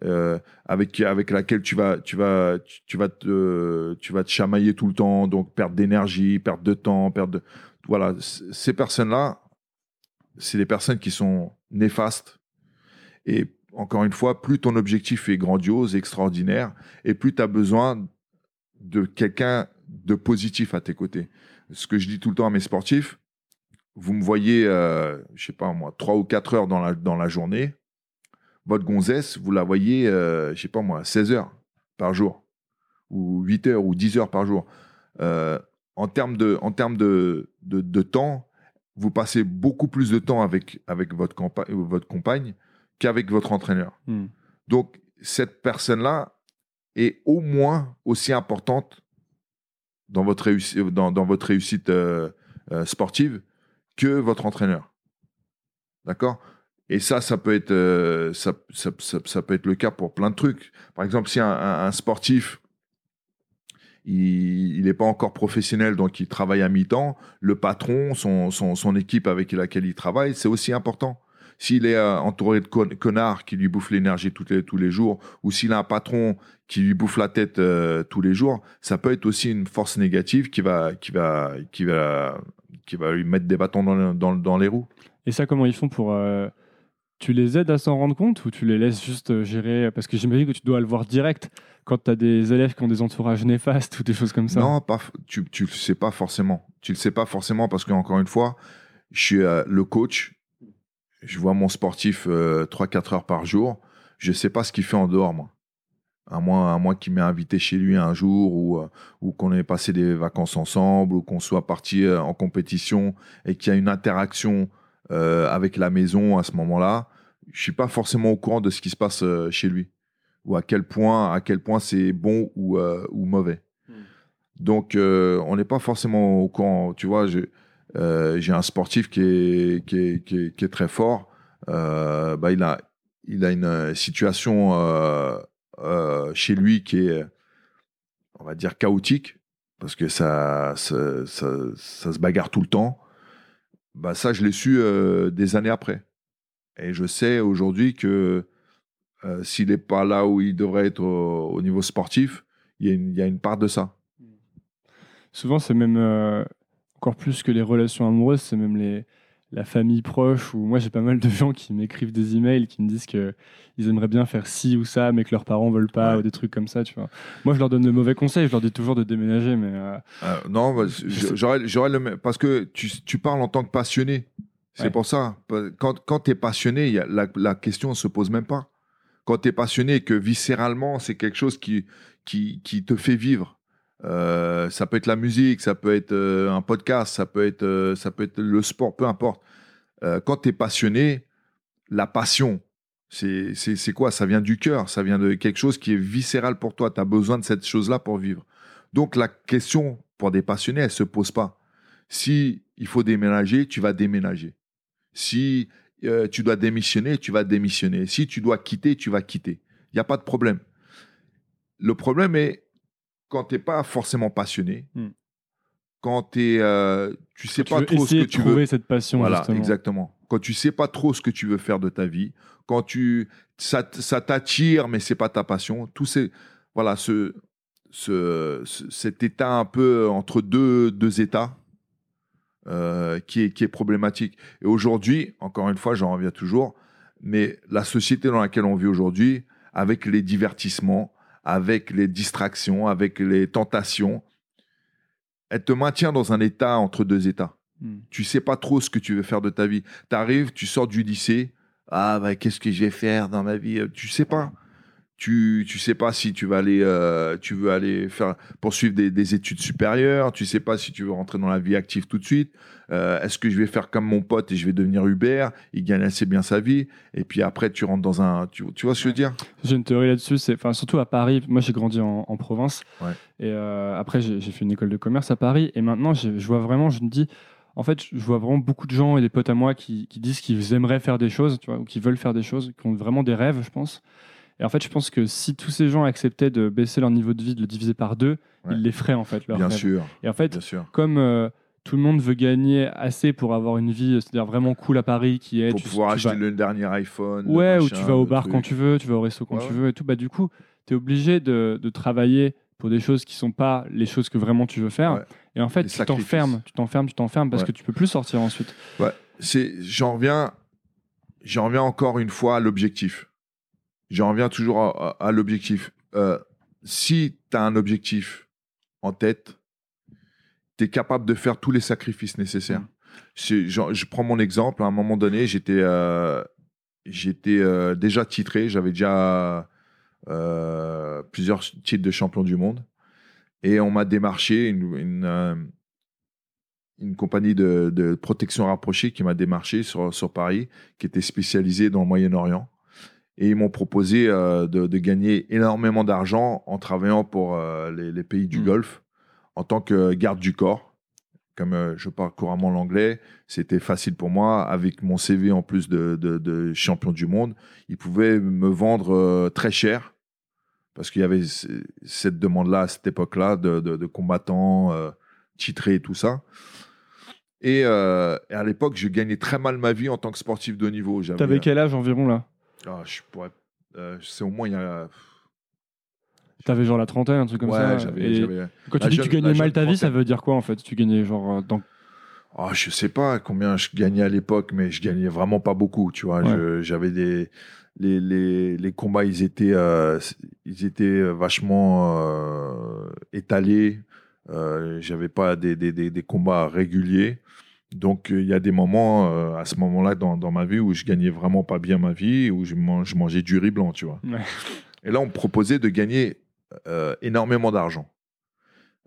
euh, avec, avec laquelle tu vas, tu, vas, tu, vas te, tu vas te chamailler tout le temps, donc perte d'énergie, perte de temps, perte de... Voilà, ces personnes-là, c'est des personnes qui sont néfastes. Et encore une fois, plus ton objectif est grandiose, extraordinaire, et plus tu as besoin de quelqu'un de positif à tes côtés. Ce que je dis tout le temps à mes sportifs, vous me voyez, euh, je sais pas moi, trois ou quatre heures dans la, dans la journée, votre gonzesse, vous la voyez, euh, je sais pas moi, 16 heures par jour, ou 8 heures, ou 10 heures par jour. Euh, en termes, de, en termes de, de, temps, vous passez beaucoup plus de temps avec, avec votre, votre compagne qu'avec votre entraîneur. Hmm. Donc, cette personne-là est au moins aussi importante dans votre, réussite, dans, dans votre réussite euh, sportive que votre entraîneur. D'accord? Et ça, ça peut être, euh, ça, ça, ça, peut être le cas pour plein de trucs. Par exemple, si un, sportif, il n'est pas encore professionnel, donc il travaille à mi-temps, le patron, son, son, équipe avec laquelle il travaille, c'est aussi important. S'il est euh, entouré de connards qui lui bouffent l'énergie tous les, tous les jours, ou s'il a un patron qui lui bouffe la tête euh, tous les jours, ça peut être aussi une force négative qui va, qui va, qui va, qui va lui mettre des bâtons dans, dans, dans les roues. Et ça, comment ils font pour tu les aides à s'en rendre compte ou tu les laisses juste euh, gérer Parce que j'imagine que tu dois le voir direct quand tu as des élèves qui ont des entourages néfastes ou des choses comme ça. Non, tu ne le sais pas forcément. Tu le sais pas forcément parce qu'encore une fois, je suis euh, le coach. Je vois mon sportif 3-4 euh, heures par jour. Je ne sais pas ce qu'il fait en dehors, moi. À moins, à moins qu'il m'ait invité chez lui un jour ou, qu'on ait passé des vacances ensemble ou qu'on soit parti en compétition et qu'il y a une interaction euh, avec la maison à ce moment-là, je suis pas forcément au courant de ce qui se passe euh, chez lui ou à quel point à quel point c'est bon ou, euh, ou mauvais. Hmm. Donc on n'est pas forcément au courant. Tu vois, j'ai un sportif qui est, qui est, qui est, qui est très fort. bah, il a il a une situation chez lui qui est on va dire chaotique parce que ça, ça, ça, ça se bagarre tout le temps. Bah, ça, je l'ai su euh, des années après. Et je sais aujourd'hui que euh, s'il n'est pas là où il devrait être au, niveau sportif, il y, a une part de ça. Souvent, c'est même euh, encore plus que les relations amoureuses, c'est même les, la famille proche, ou moi j'ai pas mal de gens qui m'écrivent des emails qui me disent que ils aimeraient bien faire ci ou ça, mais que leurs parents veulent pas, ou des trucs comme ça, tu vois. Moi je leur donne de mauvais conseils, je leur dis toujours de déménager, mais. Euh, euh, non, bah, j'aurais le parce que tu, tu, parles en tant que passionné. C'est pour ça. Quand, quand tu es passionné, y a, la, la, question ne se pose même pas. Quand tu es passionné que viscéralement, c'est quelque chose qui, qui, qui te fait vivre, euh, ça peut être la musique, ça peut être euh, un podcast, ça peut être, euh, ça peut être le sport, peu importe. quand tu es passionné, la passion, c'est quoi? Ça vient du cœur, ça vient de quelque chose qui est viscéral pour toi. Tu as besoin de cette chose-là pour vivre. Donc la question pour des passionnés, elle se pose pas. Si il faut déménager, tu vas déménager. Si tu dois démissionner, tu vas démissionner. Si tu dois quitter, tu vas quitter. Il n'y a pas de problème. Le problème est quand tu n'es pas forcément passionné, Hmm. quand t'es, euh, tu sais pas trop ce que de tu trouver veux. cette passion, Voilà, justement. exactement. Quand tu sais pas trop ce que tu veux faire de ta vie, quand tu ça, ça t'attire mais c'est pas ta passion, tout ces voilà ce, ce, ce- cet état un peu entre deux, deux états euh, qui est qui est problématique. Et aujourd'hui, encore une fois, j'en reviens toujours, mais la société dans laquelle on vit aujourd'hui, avec les divertissements, avec les distractions, avec les tentations, elle te maintient dans un état entre deux états Hmm. tu sais pas trop ce que tu veux faire de ta vie. Tu arrives, tu sors du lycée, ah bah qu'est-ce que je vais faire dans ma vie? Tu sais pas. Tu tu sais pas si tu vas aller euh, tu veux aller faire poursuivre des, des études supérieures, tu sais pas si tu veux rentrer dans la vie active tout de suite. Euh, est-ce que je vais faire comme mon pote et je vais devenir Uber, il gagne assez bien sa vie et puis après tu rentres dans un tu, tu vois ce que je veux dire? J'ai une théorie là-dessus, c'est enfin surtout à Paris. Moi, j'ai grandi en, en province Ouais. et euh, après j'ai fait une école de commerce à Paris et maintenant je, je vois vraiment, je me dis, en fait, je vois vraiment beaucoup de gens et des potes à moi qui, qui disent qu'ils aimeraient faire des choses, tu vois, ou qui veulent faire des choses, qui ont vraiment des rêves, je pense. Et en fait, je pense que si tous ces gens acceptaient de baisser leur niveau de vie, de le diviser par deux, Ouais. ils les feraient en fait. Bien sûr, Et en fait, bien sûr. comme euh, tout le monde veut gagner assez pour avoir une vie, euh, c'est-à-dire vraiment cool à Paris, qui est Pour tu- pouvoir tu acheter vas- le dernier iPhone. Ouais, ou tu vas au bar truc. quand tu veux, tu vas au resto quand Ouais, tu ouais. veux et tout. Bah, du coup, tu es obligé de, de travailler pour des choses qui sont pas les choses que vraiment tu veux faire. Ouais. Et en fait, tu t'enfermes, tu t'enfermes, tu t'enfermes parce Ouais. que tu peux plus sortir ensuite. c'est j'en reviens j'en reviens encore une fois à l'objectif j'en reviens toujours à, à- à l'objectif. Euh, si tu as un objectif en tête tu es capable de faire tous les sacrifices nécessaires. Mm. Je prends mon exemple. À un moment donné j'étais euh, euh, déjà titré. J'avais déjà plusieurs titres de champion du monde. Et on m'a démarché une, une, une compagnie de, de protection rapprochée qui m'a démarché sur, sur Paris, qui était spécialisée dans le Moyen-Orient. Et ils m'ont proposé euh, de, de gagner énormément d'argent en travaillant pour euh, les, les pays du Mm. Golfe en tant que garde du corps. Comme euh, je parle couramment l'anglais, c'était facile pour moi. Avec mon CV en plus de, de- de champion du monde, ils pouvaient me vendre très cher parce qu'il y avait cette demande-là à cette époque-là de, combattants titrés et tout ça. Et, et à l'époque, je gagnais très mal ma vie en tant que sportif de haut niveau. J'avais- T'avais quel âge environ là? Ah, je pourrais. euh, c'est au moins il y a. T'avais genre la trentaine, un truc comme ouais, ça. j'avais. Quand tu la dis que tu gagnais mal ta vie, ça veut dire quoi en fait? Tu gagnais genre euh, dans. Ah, je sais pas combien je gagnais à l'époque, mais je gagnais vraiment pas beaucoup, tu vois. Ouais. Je- J'avais des. Les, les, les combats, ils étaient, euh, ils étaient vachement euh, étalés. Euh, J'avais pas des, des, des, des combats réguliers. Donc, euh, il y a des moments, euh, à ce moment-là, dans, dans ma vie, où je gagnais vraiment pas bien ma vie, où je, man- je mangeais du riz blanc, tu vois. Ouais. Et là, on me proposait de gagner euh, énormément d'argent.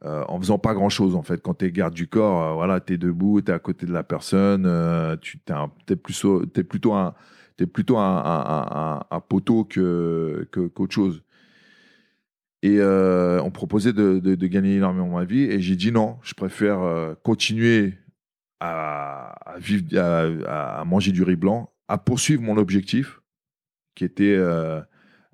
Euh, en faisant pas grand chose en fait. Quand tu es garde du corps, voilà, tu es debout, tu es à côté de la personne, tu t'es un- t'es plutôt, t'es plutôt un, plutôt un, poteau que, que- qu'autre chose. Et euh, on proposait de, de- de gagner énormément ma vie, et j'ai dit non, je préfère euh, continuer à, à vivre, à, à manger du riz blanc, à poursuivre mon objectif, qui était euh,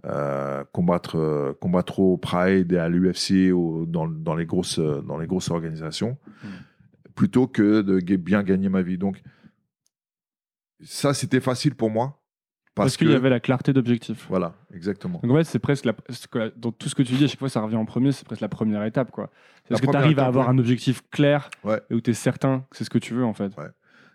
euh, combattre, euh, combattre au Pride et à l'UFC ou dans, dans, les grosses, dans les grosses organisations, plutôt que de bien gagner ma vie. Donc, ça, c'était facile pour moi. Parce, Parce qu'il que, y avait la clarté d'objectif. Voilà, exactement. Donc en fait, c'est presque la, dans tout ce que tu dis, à chaque fois, ça revient en premier, c'est presque la première étape, quoi. Est-ce que tu arrives à avoir ouais. un objectif clair Ouais. et où tu es certain que c'est ce que tu veux, en fait?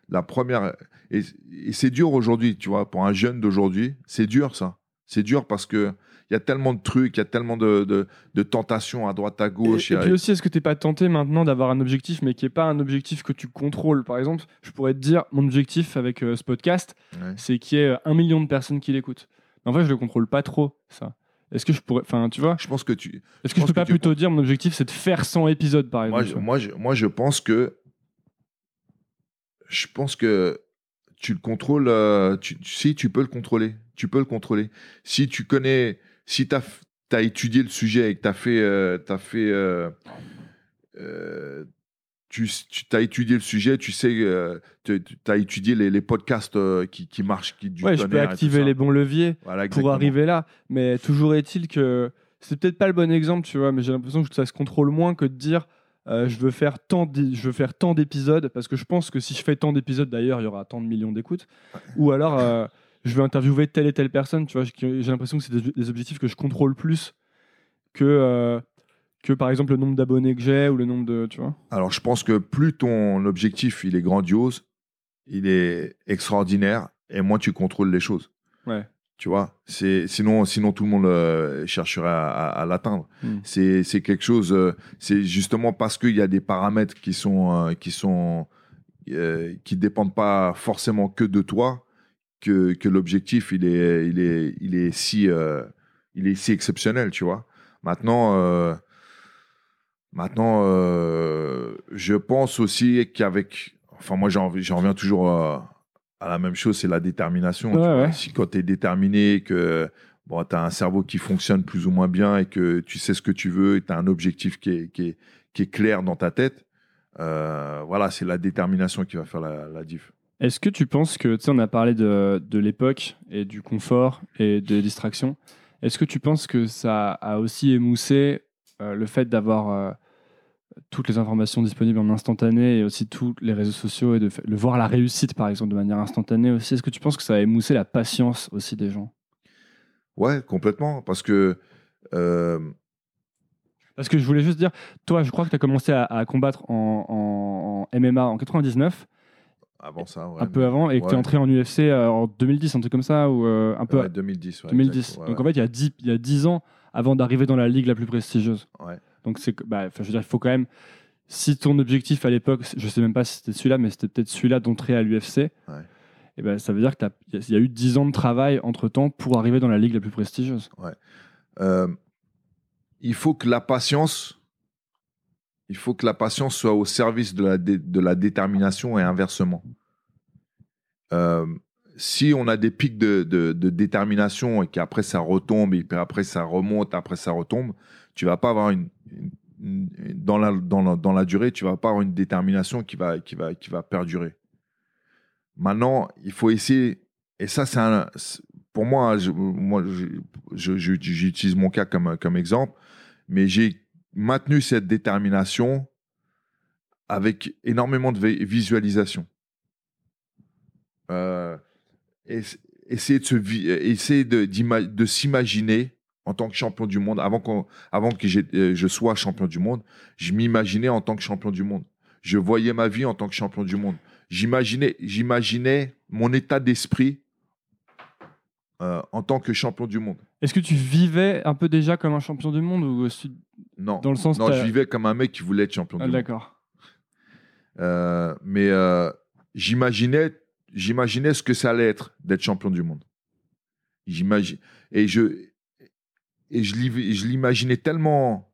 La première. Et, et c'est dur aujourd'hui, tu vois, pour un jeune d'aujourd'hui, c'est dur ça. C'est dur parce que il y a tellement de trucs, il y a tellement de, de, de tentations à droite, à gauche. et puis aussi, est-ce que tu pas tenté maintenant d'avoir un objectif, mais qui n'est pas un objectif que tu contrôles? Par exemple, je pourrais te dire, mon objectif avec euh, ce podcast, Ouais. c'est qu'il y ait euh, un million de personnes qui l'écoutent. Mais en fait, je le contrôle pas trop, ça. Est-ce que je pourrais. Enfin, tu vois? Je pense que tu. Est-ce que je peux que pas tu plutôt dire mon objectif, c'est de faire 100 épisodes, par exemple Moi, je, moi, je, moi, je pense que. Je pense que tu le contrôles. euh, tu, si, tu peux le contrôler. Tu peux le contrôler. Si tu connais, si tu as, étudié le sujet et que tu as fait. euh, t'as fait euh, euh, tu, tu as étudié le sujet, tu sais, euh, tu as étudié les, les podcasts euh, qui, qui marchent, qui du Ouais, je peux activer les bons leviers Voilà, pour arriver là. Mais toujours est-il que c'est peut-être pas le bon exemple, tu vois, mais j'ai l'impression que ça se contrôle moins que de dire euh, je veux faire tant je veux faire tant d'épisodes parce que je pense que si je fais tant d'épisodes d'ailleurs, il y aura tant de millions d'écoutes ou alors euh, je veux interviewer telle et telle personne, tu vois, j'ai l'impression que c'est des, des objectifs que je contrôle plus que euh, que par exemple le nombre d'abonnés que j'ai ou le nombre de, tu vois. Alors, je pense que plus ton objectif il est grandiose, il est extraordinaire, et moins tu contrôles les choses. Ouais. Tu vois, c'est sinon, sinon tout le monde euh, chercherait à, à- à l'atteindre. Mm. C'est quelque chose. euh, c'est justement parce qu'il y a des paramètres qui sont qui sont qui dépendent pas forcément que de toi que, que l'objectif il est il est il est si euh, il est si exceptionnel. Tu vois. Maintenant. euh, Maintenant, euh, je pense aussi qu'avec. Enfin, moi, j'en j'en reviens toujours à la même chose, c'est la détermination. tu Ouais, vois. ouais. Si quand tu es déterminé, que bon, tu as un cerveau qui fonctionne plus ou moins bien et que tu sais ce que tu veux et tu as un objectif qui est, qui est, qui est clair dans ta tête, voilà, c'est la détermination qui va faire la, la diff. Est-ce que tu penses que, tu sais, on a parlé de, de l'époque et du confort et des distractions. Est-ce que tu penses que ça a aussi émoussé euh, le fait d'avoir euh, toutes les informations disponibles en instantané et aussi tous les réseaux sociaux et de, voir la réussite, par exemple, de manière instantanée aussi? Est-ce que tu penses que ça a émoussé la patience aussi des gens? Ouais, complètement. Parce que. euh, Parce que je voulais juste dire, toi, je crois que tu as commencé à, à combattre en, en- en MMA en 99, avant ça, ouais. un peu avant, et que tu es entré en UFC euh, en 2010, un truc comme ça, ou euh, un peu Ouais, 2010. ouais, 2010. exact, ouais, Donc en fait, il y a 10, il y a 10 ans avant d'arriver dans la ligue la plus prestigieuse. Donc c'est bah, je veux dire, il faut quand même si ton objectif à l'époque, je sais même pas si c'était celui-là, mais c'était peut-être celui-là d'entrer à l'UFC. Et ben ça veut dire que il y a eu 10 ans de travail entre temps pour arriver dans la ligue la plus prestigieuse. Euh, il faut que la patience, il faut que la patience soit au service de la, détermination et inversement. Euh, si on a des pics de, détermination et qu'après ça retombe et puis après ça remonte, après ça retombe, tu vas pas avoir une, dans, la, durée, tu vas pas avoir une détermination qui va, qui va, qui va perdurer. Maintenant, il faut essayer, et ça c'est un, pour moi, je- moi je- j'utilise mon cas comme, comme exemple, mais j'ai maintenu cette détermination avec énormément de vi- visualisation. Euh, ess- essayer euh, de, s'imaginer en tant que champion du monde. Avant, que euh, je sois champion du monde, je m'imaginais en tant que champion du monde. Je voyais ma vie en tant que champion du monde. J'imaginais, j'imaginais mon état d'esprit euh, en tant que champion du monde. Est-ce que tu vivais un peu déjà comme un champion du monde ou aussi- Non, dans le sens non je vivais comme un mec qui voulait être champion Ah, du monde. d'accord. Euh, mais euh, j'imaginais, j'imaginais ce que ça allait être d'être champion du monde. J'imagine et je et je l'imaginais tellement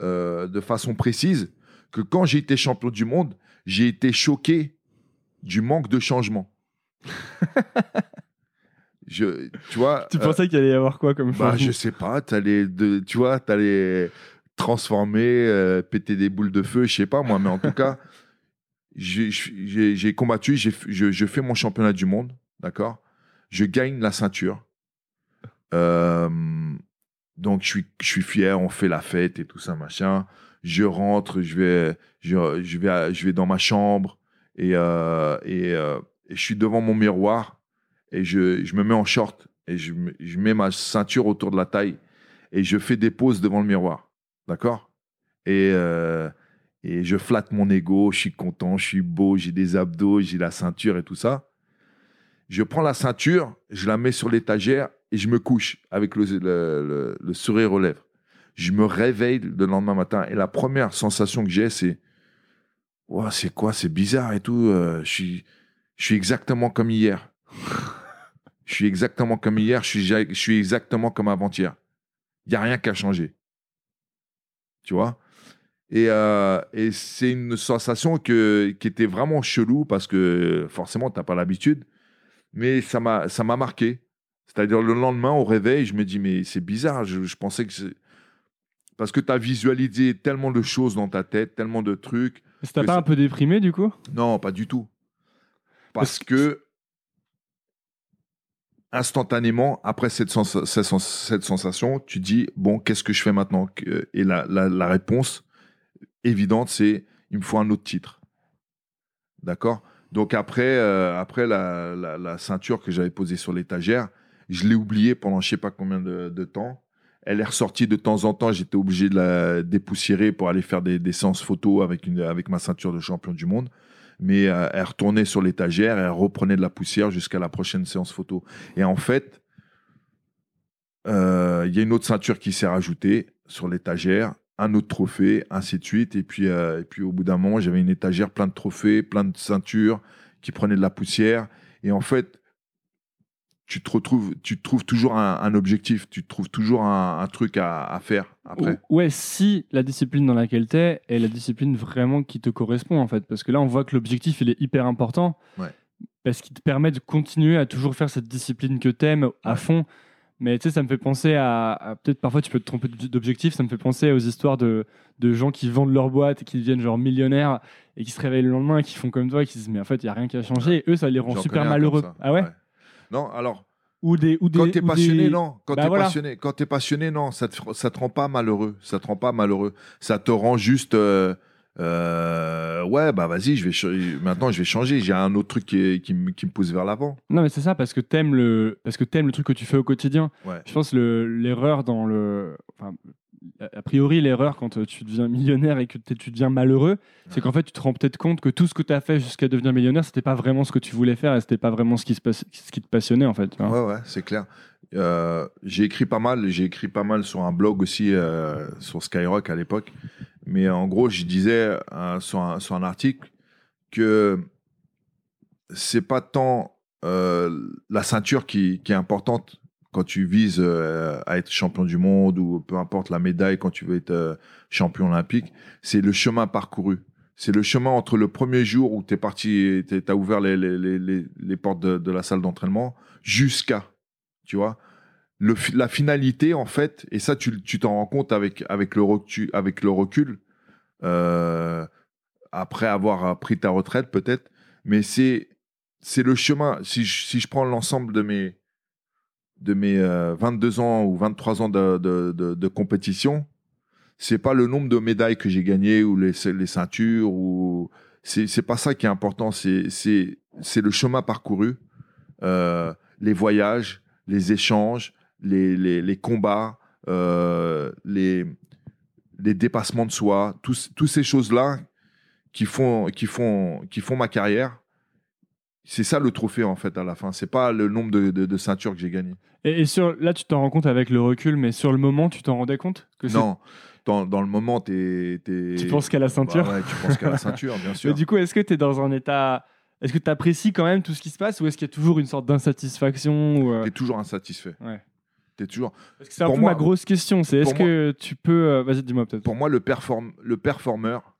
euh, de façon précise que quand j'ai été champion du monde, j'ai été choqué du manque de changement. je, tu vois, Tu euh, pensais qu'il allait y avoir quoi comme bah, je sais pas, t'allais de, tu vois, t'allais transformer, euh, péter des boules de feu, je sais pas moi, mais en tout cas, j'ai- combattu, je, je fais mon championnat du monde, d'accord? Je gagne la ceinture. Euh, donc, je suis, je suis fier, on fait la fête et tout ça, machin. Je rentre, je vais, je, je vais, je vais dans ma chambre et, et, et je suis devant mon miroir et je, je me mets en short et je, je mets ma ceinture autour de la taille et je fais des poses devant le miroir. D'accord? Et, euh, et je flatte mon ego, je suis content, je suis beau, j'ai des abdos, j'ai la ceinture et tout ça. Je prends la ceinture, je la mets sur l'étagère et je me couche avec le, le- sourire aux lèvres. Je me réveille le lendemain matin et la première sensation que j'ai, c'est Ouah, c'est quoi C'est bizarre et tout. euh, je, suis, je suis exactement comme hier. Je suis exactement comme hier, je suis, ja- je suis exactement comme avant-hier. Il n'y a rien qui a changé. Tu vois? Et, euh, et c'est une sensation que, qui était vraiment chelou parce que forcément, tu n'as pas l'habitude. Mais ça m'a ça m'a marqué. C'est-à-dire le lendemain, au réveil, je me dis, mais c'est bizarre. Je, je pensais que. Parce que tu as visualisé tellement de choses dans ta tête, tellement de trucs. Ça t'a pas un peu déprimé du coup? Non, pas du tout. Parce Parce que instantanément, après cette, sens- cette sens- cette sensation, tu dis, bon, qu'est-ce que je fais maintenant Et la, réponse évidente, c'est, il me faut un autre titre. D'accord? Donc après, euh, après la, ceinture que j'avais posée sur l'étagère, je l'ai oubliée pendant je sais pas combien de, de temps. Elle est ressortie de temps en temps. J'étais obligé de la dépoussiérer pour aller faire des, des séances photos avec, une, avec ma ceinture de champion du monde. Mais euh, elle retournait sur l'étagère elle reprenait de la poussière jusqu'à la prochaine séance photo. Et en fait, euh, il y a une autre ceinture qui s'est rajoutée sur l'étagère, un autre trophée, ainsi de suite. Et puis, euh, et puis au bout d'un moment, j'avais une étagère plein de trophées, plein de ceintures qui prenaient de la poussière. Et en fait, tu te retrouves, tu te trouves toujours un, un objectif, tu te trouves toujours un, un truc à, à faire après. Ou- Ouais, si la discipline dans laquelle t'es est la discipline vraiment qui te correspond en fait. Parce que là, on voit que l'objectif, il est hyper important. Ouais. Parce qu'il te permet de continuer à toujours faire cette discipline que t'aimes à fond. Mais tu sais, ça me fait penser à, à- peut-être parfois tu peux te tromper d'objectif, ça me fait penser aux histoires de, de gens qui vendent leur boîte et qui deviennent genre millionnaires et qui se réveillent le lendemain et qui font comme toi et qui se disent mais en fait il y a rien qui a changé et eux ça les rend J'en super malheureux. Ah ouais, Non, alors Ou des ou des quand t'es passionné, des- non. Quand Bah t'es voilà. passionné, quand t'es passionné, non, ça te, ça te rend pas malheureux. Ça te rend pas malheureux. Ça te rend juste, euh, euh, ouais, bah vas-y, je vais maintenant je vais changer. J'ai un autre truc qui, est- qui, me- qui me pousse vers l'avant. Non, mais c'est ça, parce que t'aimes le, parce que t'aimes le truc que tu fais au quotidien. Ouais. Je pense le l'erreur dans le, enfin, a priori l'erreur quand tu deviens millionnaire et que tu deviens malheureux, c'est qu'en fait tu te rends peut-être compte que tout ce que tu as fait jusqu'à devenir millionnaire, c'était pas vraiment ce que tu voulais faire et c'était pas vraiment ce qui se passe- ce qui te passionnait en fait. Ouais, ouais, c'est clair. Euh, j'ai écrit pas mal. J'ai écrit pas mal sur un blog aussi euh, sur Skyrock à l'époque. Mais en gros, je disais euh, sur, un, sur un article que c'est pas tant euh, la ceinture qui, qui est importante quand tu vises euh, à être champion du monde ou peu importe la médaille quand tu veux être euh, champion olympique, c'est le chemin parcouru. C'est le chemin entre le premier jour où tu es parti, tu as ouvert les, les, les, les- portes de, la salle d'entraînement jusqu'à, tu vois. Le, la finalité, en fait, et ça, tu tu t'en rends compte avec, avec, le, recul, avec le recul, euh, après avoir pris ta retraite peut-être, mais c'est c'est le chemin. Si je, si je prends l'ensemble de mes, de mes euh, 22 ans ou 23 ans de, de, de, de compétition, c'est pas le nombre de médailles que j'ai gagnées ou les, les ceintures ou c'est pas ça qui est important. C'est le chemin parcouru, euh, les voyages, les échanges, les les, les combats, euh, les les dépassements de soi, toutes ces choses là qui font qui font qui font ma carrière. C'est ça le trophée en fait à la fin. C'est pas le nombre de, de ceintures que j'ai gagnées. Et, et sur, là, tu t'en rends compte avec le recul, mais sur le moment, tu t'en rendais compte que Non, dans, dans le moment, t'es. t'es- Tu penses qu'à la ceinture Bah ouais, tu penses qu'à la ceinture, bien Mais sûr. du coup, est-ce que tu es dans un état. Est-ce que tu apprécies quand même tout ce qui se passe ou est-ce qu'il y a toujours une sorte d'insatisfaction ou, euh, T'es toujours insatisfait. Ouais. T'es toujours. Parce que c'est un Pour peu moi- ma grosse question. C'est est-ce que tu peux. euh, Vas-y, dis-moi peut-être. Pour moi, le, perform... le performeur,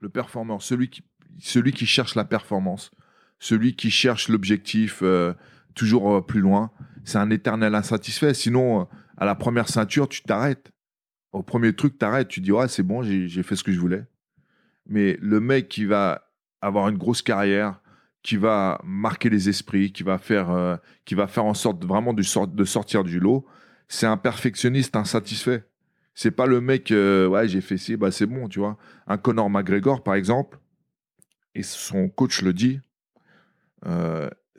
le performeur, celui qui, celui qui cherche la performance, celui qui cherche l'objectif euh, toujours euh, plus loin, c'est un éternel insatisfait. Sinon, euh, à la première ceinture, tu t'arrêtes. Au premier truc, t'arrêtes. Tu dis, ouais, c'est bon, j'ai fait ce que je voulais. Mais le mec qui va avoir une grosse carrière, qui va marquer les esprits, qui va faire, euh, qui va faire en sorte vraiment de, sort- de sortir du lot, c'est un perfectionniste insatisfait. C'est pas le mec, ouais, j'ai fait ci, bah c'est bon, tu vois. Un Conor McGregor, par exemple, et son coach le dit,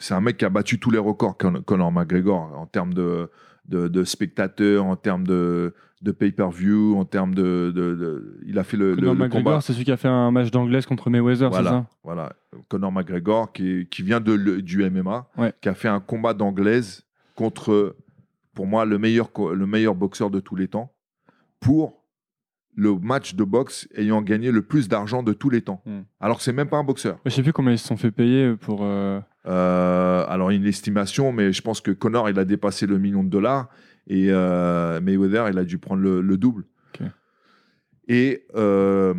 c'est un mec qui a battu tous les records, Con- Conor McGregor, en termes de, de, de spectateurs, en termes de, de pay-per-view, en termes de, Il a fait le, Conor le McGregor, combat. c'est celui qui a fait un match d'anglaise contre Mayweather, c'est Voilà, ça? voilà. Conor McGregor, qui, qui vient de, le- du MMA, Ouais. qui a fait un combat d'anglaise contre, pour moi, le meilleur, co- le meilleur boxeur de tous les temps, pour le match de boxe ayant gagné le plus d'argent de tous les temps. Hmm. Alors que c'est même pas un boxeur. Je sais plus combien ils se sont fait payer pour. euh, Euh, alors, une estimation, mais je pense que Conor, il a dépassé le million de dollars et euh, Mayweather, il a dû prendre le, le double. Et euh,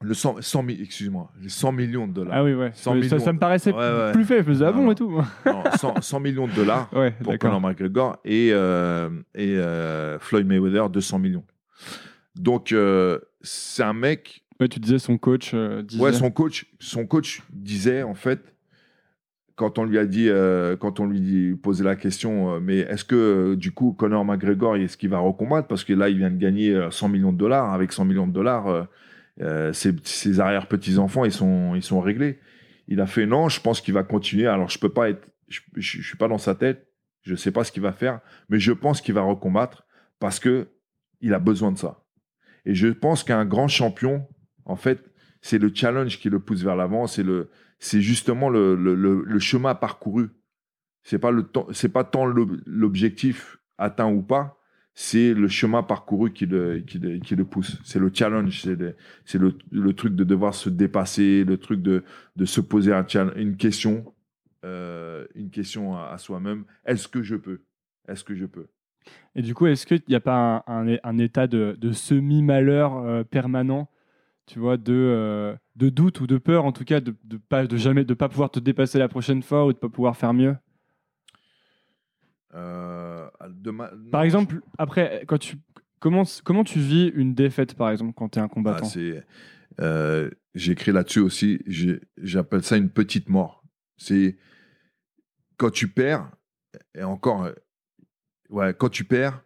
le 100, 100 mi- excuse-moi, les 100 millions de dollars. Ah oui, ouais. 100 ça, me paraissait Ouais, ouais. plus fait. Je faisais ah bon et tout. Non, 100, 100 millions de dollars ouais, pour. Conor McGregor et, euh, et euh, Floyd Mayweather 200 millions. Donc euh, c'est un mec Ouais, tu disais son coach disait. Ouais, son coach, son coach disait en fait, quand on lui a dit, euh, quand on lui posait la question, euh, mais est-ce que euh, du coup Conor McGregor, est-ce qu'il va recombattre? Parce que là, il vient de gagner euh, 100 millions de dollars. Avec 100 millions de dollars, ses, ses arrière-petits-enfants, ils sont, ils sont réglés. Il a fait non, je pense qu'il va continuer. Alors, je peux pas être, je suis pas dans sa tête, je sais pas ce qu'il va faire, mais je pense qu'il va recombattre parce que il a besoin de ça. Et je pense qu'un grand champion, en fait, c'est le challenge qui le pousse vers l'avant, c'est le, c'est justement le, le, chemin parcouru. C'est pas le c'est pas tant l'ob- l'objectif atteint ou pas, c'est le chemin parcouru qui le, qui le, pousse. C'est le challenge, c'est le, truc de devoir se dépasser, le truc de, de se poser une question, euh, une question à, soi-même. Est-ce que je peux? Est-ce que je peux? Et du coup, est-ce qu'il n'y a pas un état de, de semi-malheur euh, permanent, tu vois, de, euh, de doute ou de peur, en tout cas, de, de pas de jamais de pas pouvoir te dépasser la prochaine fois ou de pas pouvoir faire mieux Euh, Par exemple, après, quand tu comment comment tu vis une défaite, par exemple, quand tu es un Ah, combattant? c'est, euh, j'ai écrit là-dessus aussi. J'appelle ça une petite mort. C'est quand tu perds, et encore, ouais, quand tu perds,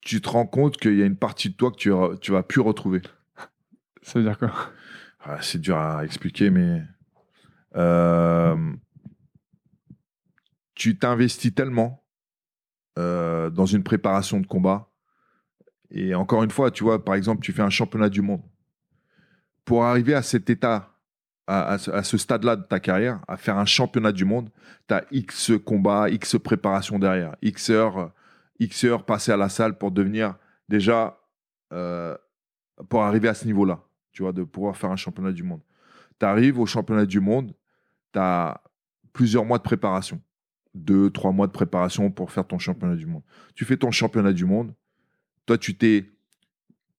tu te rends compte qu'il y a une partie de toi que tu, tu vas plus retrouver. Ça veut dire quoi? Ah, c'est dur à expliquer, mais euh, tu t'investis tellement euh, dans une préparation de combat. Et encore une fois, tu vois, par exemple, tu fais un championnat du monde. Pour arriver à cet état, à, ce stade-là de ta carrière, à faire un championnat du monde, tu as X combats, X préparation derrière, X heures, X heures passées à la salle pour devenir déjà, euh, pour arriver à ce niveau-là tu vois, de pouvoir faire un championnat du monde. Tu arrives au championnat du monde, tu as plusieurs mois de préparation. Deux, trois mois de préparation pour faire ton championnat du monde. Tu fais ton championnat du monde. Toi, tu t'es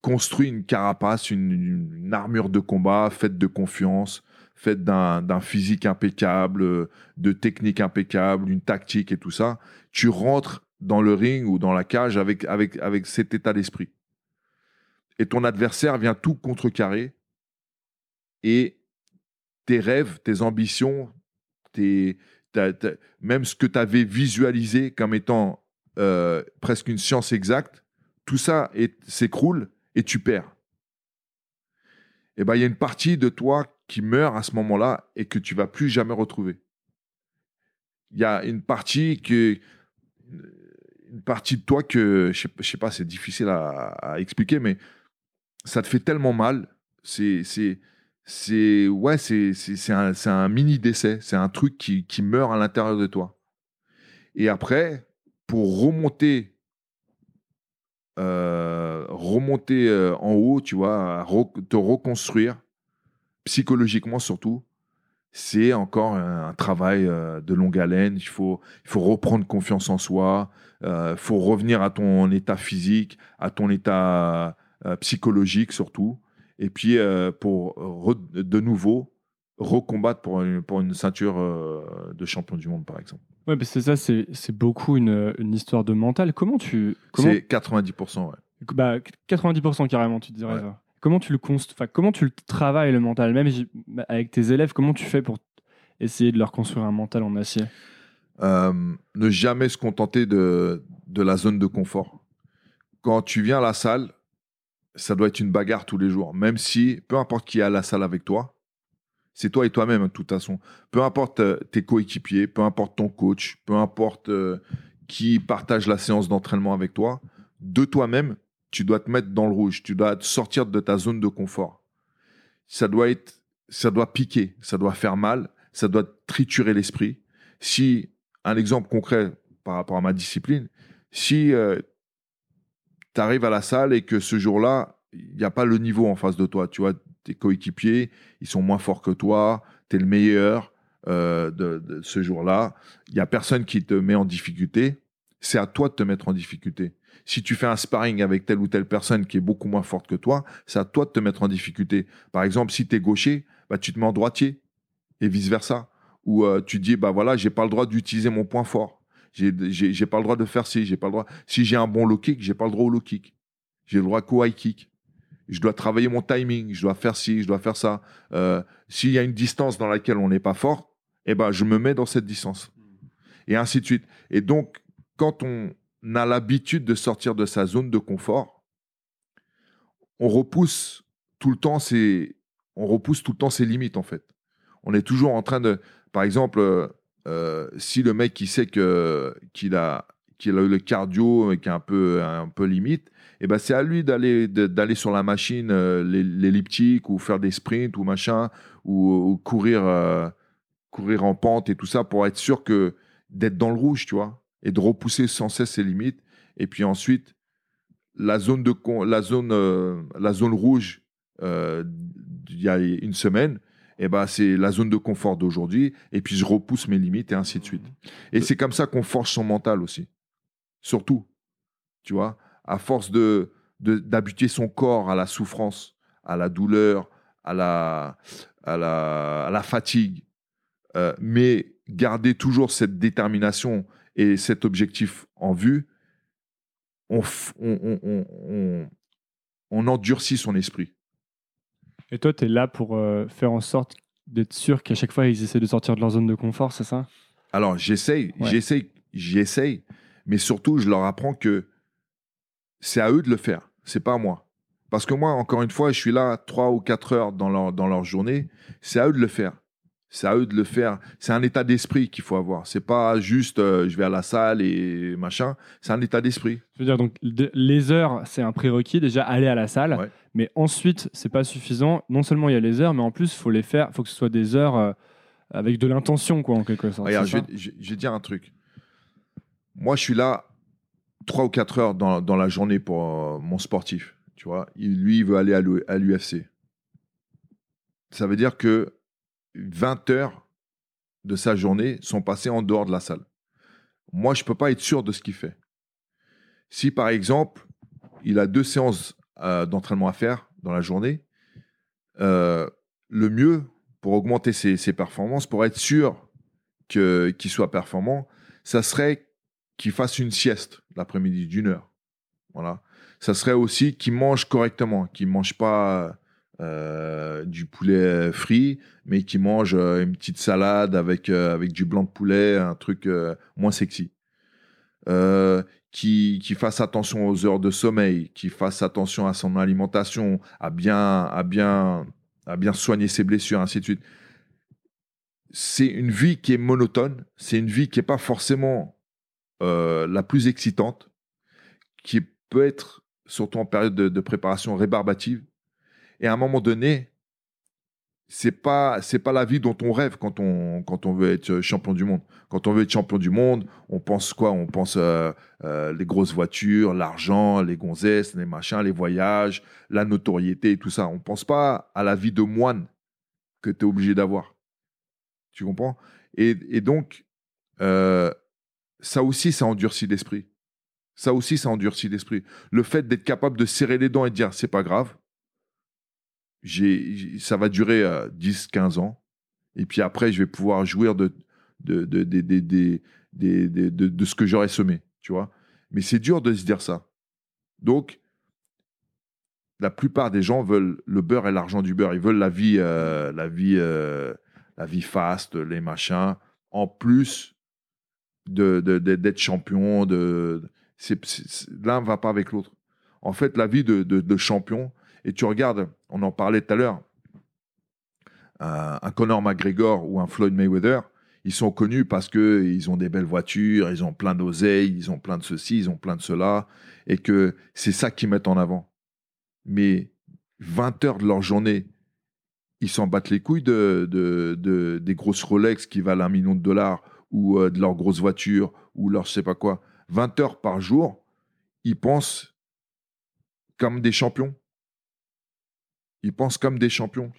construit une carapace, une, armure de combat faite de confiance, faite d'un physique impeccable, de technique impeccable, une tactique et tout ça. Tu rentres dans le ring ou dans la cage avec, avec, avec cet état d'esprit et ton adversaire vient tout contrecarrer et tes rêves, tes ambitions, même ce que tu avais visualisé comme étant euh, presque une science exacte, tout ça s'écroule et tu perds. Et ben il y a une partie de toi qui meurt à ce moment-là et que tu vas plus jamais retrouver. Il y a une partie de toi que je sais, sais pas, c'est difficile à expliquer, mais ça te fait tellement mal. C'est, ouais, c'est, un, un mini décès. C'est un truc qui, qui meurt à l'intérieur de toi. Et après, pour remonter, euh, remonter euh, en haut, tu vois, te reconstruire psychologiquement surtout, c'est encore un, travail euh, de longue haleine. Il faut, il faut reprendre confiance en soi. Il faut revenir à ton état physique, à ton état psychologique surtout. Et puis, euh, pour re- de nouveau recombattre pour une, pour une ceinture euh, de champion du monde, par exemple. Ouais, c'est ça, c'est c'est beaucoup une, une histoire de mental. Comment tu comment C'est 90%, ouais. bah 90% carrément, tu te dirais Ouais. ça. Comment tu le const... enfin, comment tu le travailles le mental, même avec tes élèves, comment tu fais pour essayer de leur construire un mental en acier? Euh, ne jamais se contenter de, de la zone de confort. Quand tu viens à la salle, ça doit être une bagarre tous les jours. Même si, peu importe qui est à la salle avec toi, c'est toi et toi-même, de toute façon. Peu importe euh, tes coéquipiers, peu importe ton coach, peu importe euh, qui partage la séance d'entraînement avec toi, de toi-même, tu dois te mettre dans le rouge. Tu dois sortir de ta zone de confort. Ça doit être, ça doit piquer, ça doit faire mal, ça doit triturer l'esprit. Si, un exemple concret par rapport à ma discipline, si tu arrives à la salle et que ce jour-là, il n'y a pas le niveau en face de toi, tu vois, tes coéquipiers, ils sont moins forts que toi, tu es le meilleur euh, de, ce jour-là, il n'y a personne qui te met en difficulté, c'est à toi de te mettre en difficulté. Si tu fais un sparring avec telle ou telle personne qui est beaucoup moins forte que toi, c'est à toi de te mettre en difficulté. Par exemple, si tu es gaucher, bah, tu te mets en droitier et vice-versa. Ou euh, tu dis, bah voilà, j'ai pas le droit d'utiliser mon point fort. J'ai pas le droit de faire ci, j'ai pas le droit. Si j'ai un bon low kick, j'ai pas le droit au low kick. J'ai le droit qu'au high kick. Je dois travailler mon timing, je dois faire ci, je dois faire ça. Euh, s'il y a une distance dans laquelle on n'est pas fort, eh ben, je me mets dans cette distance. Et ainsi de suite. Et donc, quand on a l'habitude de sortir de sa zone de confort, on repousse tout le temps ses, on repousse tout le temps ses limites, en fait. On est toujours en train de, par exemple, euh, si le mec qui sait que qu'il a qu'il a eu le cardio et qui est un peu un peu limite, eh ben c'est à lui d'aller d'aller sur la machine euh, l'elliptique ou faire des sprints ou machin ou, courir euh, courir en pente et tout ça pour être sûr que d'être dans le rouge, tu vois, et de repousser sans cesse ses limites. Et puis ensuite, la zone de la zone la zone rouge il y a une semaine, eh ben, c'est la zone de confort d'aujourd'hui, et puis je repousse mes limites, et ainsi de suite. Et c'est comme ça qu'on forge son mental aussi. Surtout, tu vois, à force de d'habituer son corps à la souffrance, à la douleur, à la, à la, à la fatigue, euh, mais garder toujours cette détermination et cet objectif en vue, on, on, on, on endurcit son esprit. Et toi, tu es là pour euh, faire en sorte d'être sûr qu'à chaque fois, ils essaient de sortir de leur zone de confort, c'est ça? Alors, j'essaye, j'essaye, j'essaye, mais surtout, je leur apprends que c'est à eux de le faire, c'est pas à moi. Parce que moi, encore une fois, je suis là 3 ou 4 heures dans leur, dans leur journée, c'est à eux de le faire. C'est à eux de le faire. C'est un état d'esprit qu'il faut avoir. C'est pas juste euh, je vais à la salle et machin. C'est un état d'esprit. Je veux dire, donc les heures, c'est un prérequis. Déjà, aller à la salle. Mais ensuite, c'est pas suffisant. Non seulement il y a les heures, mais en plus, il faut les faire. Il faut que ce soit des heures euh, avec de l'intention, quoi, en quelque sorte. Regarde, je, vais, dire un truc. Moi, je suis là 3 ou 4 heures dans, dans la journée pour euh, mon sportif. Tu vois, lui, il veut aller à l'UFC. Ça veut dire que 20 heures de sa journée sont passées en dehors de la salle. Moi, je ne peux pas être sûr de ce qu'il fait. Si, par exemple, il a deux séances euh, d'entraînement à faire dans la journée, euh, le mieux pour augmenter ses, performances, pour être sûr qu'il soit performant, ça serait qu'il fasse une sieste l'après-midi d'une heure. Voilà. Ça serait aussi qu'il mange correctement, qu'il ne mange pas euh, du poulet frit, mais qui mange euh, une petite salade avec, euh, avec du blanc de poulet, un truc moins sexy. qui, qui fasse attention aux heures de sommeil, qui fasse attention à son alimentation, à bien, à bien, à bien soigner ses blessures, ainsi de suite. C'est une vie qui est monotone, c'est une vie qui n'est pas forcément la plus excitante, qui peut être, surtout en période de, de préparation rébarbative, et à un moment donné, c'est pas c'est pas la vie dont on rêve quand on quand on veut être champion du monde. Quand on veut être champion du monde, on pense quoi? On pense euh, euh, les grosses voitures, l'argent, les gonzesses, les machins, les voyages, la notoriété et tout ça. On pense pas à la vie de moine que tu es obligé d'avoir. Tu comprends? Et, et, donc euh, ça aussi ça endurcit l'esprit. Ça aussi ça endurcit l'esprit. Le fait d'être capable de serrer les dents et de dire c'est pas grave ça va durer 10-15 euh, ans. Et puis après, je vais pouvoir jouir de, de, de, de, de ce que j'aurais semé. Tu vois Mais c'est dur de se dire ça. Donc, la plupart des gens veulent le beurre et l'argent du beurre. Ils veulent la vie, euh, la vie, euh, la vie faste, les machins, en plus d'être champion. De, l'un ne va pas avec l'autre. En fait, la vie de champion, et tu regardes, on en parlait tout à l'heure, un, Conor McGregor ou un Floyd Mayweather, ils sont connus parce qu'ils ont des belles voitures, ils ont plein d'oseilles, ils ont plein de ceci, ils ont plein de cela, et que c'est ça qu'ils mettent en avant. Mais 20 heures de leur journée, ils s'en battent les couilles de, de, des grosses Rolex qui valent un million de dollars, ou euh, de leurs grosses voitures, ou leur je sais pas quoi. 20 heures par jour, ils pensent comme des champions. Ils pensent comme des champions.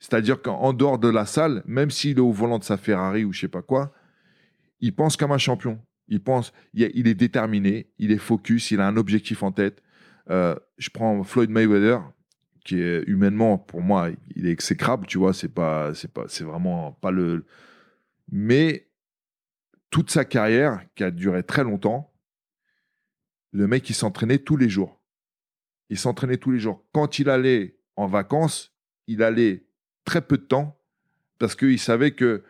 C'est-à-dire qu'en dehors de la salle, même s'il est au volant de sa Ferrari ou je sais pas quoi, il pense comme un champion. Il pense, il, est- il est déterminé, il est focus, il a un objectif en tête. Euh, je prends Floyd Mayweather, qui est humainement, pour moi, il est exécrable, tu vois, c'est pas, c'est pas, c'est vraiment pas le. Mais toute sa carrière, qui a duré très longtemps, le mec, il s'entraînait tous les jours. Il s'entraînait tous les jours. Quand il allait en vacances, il allait très peu de temps parce qu'il savait que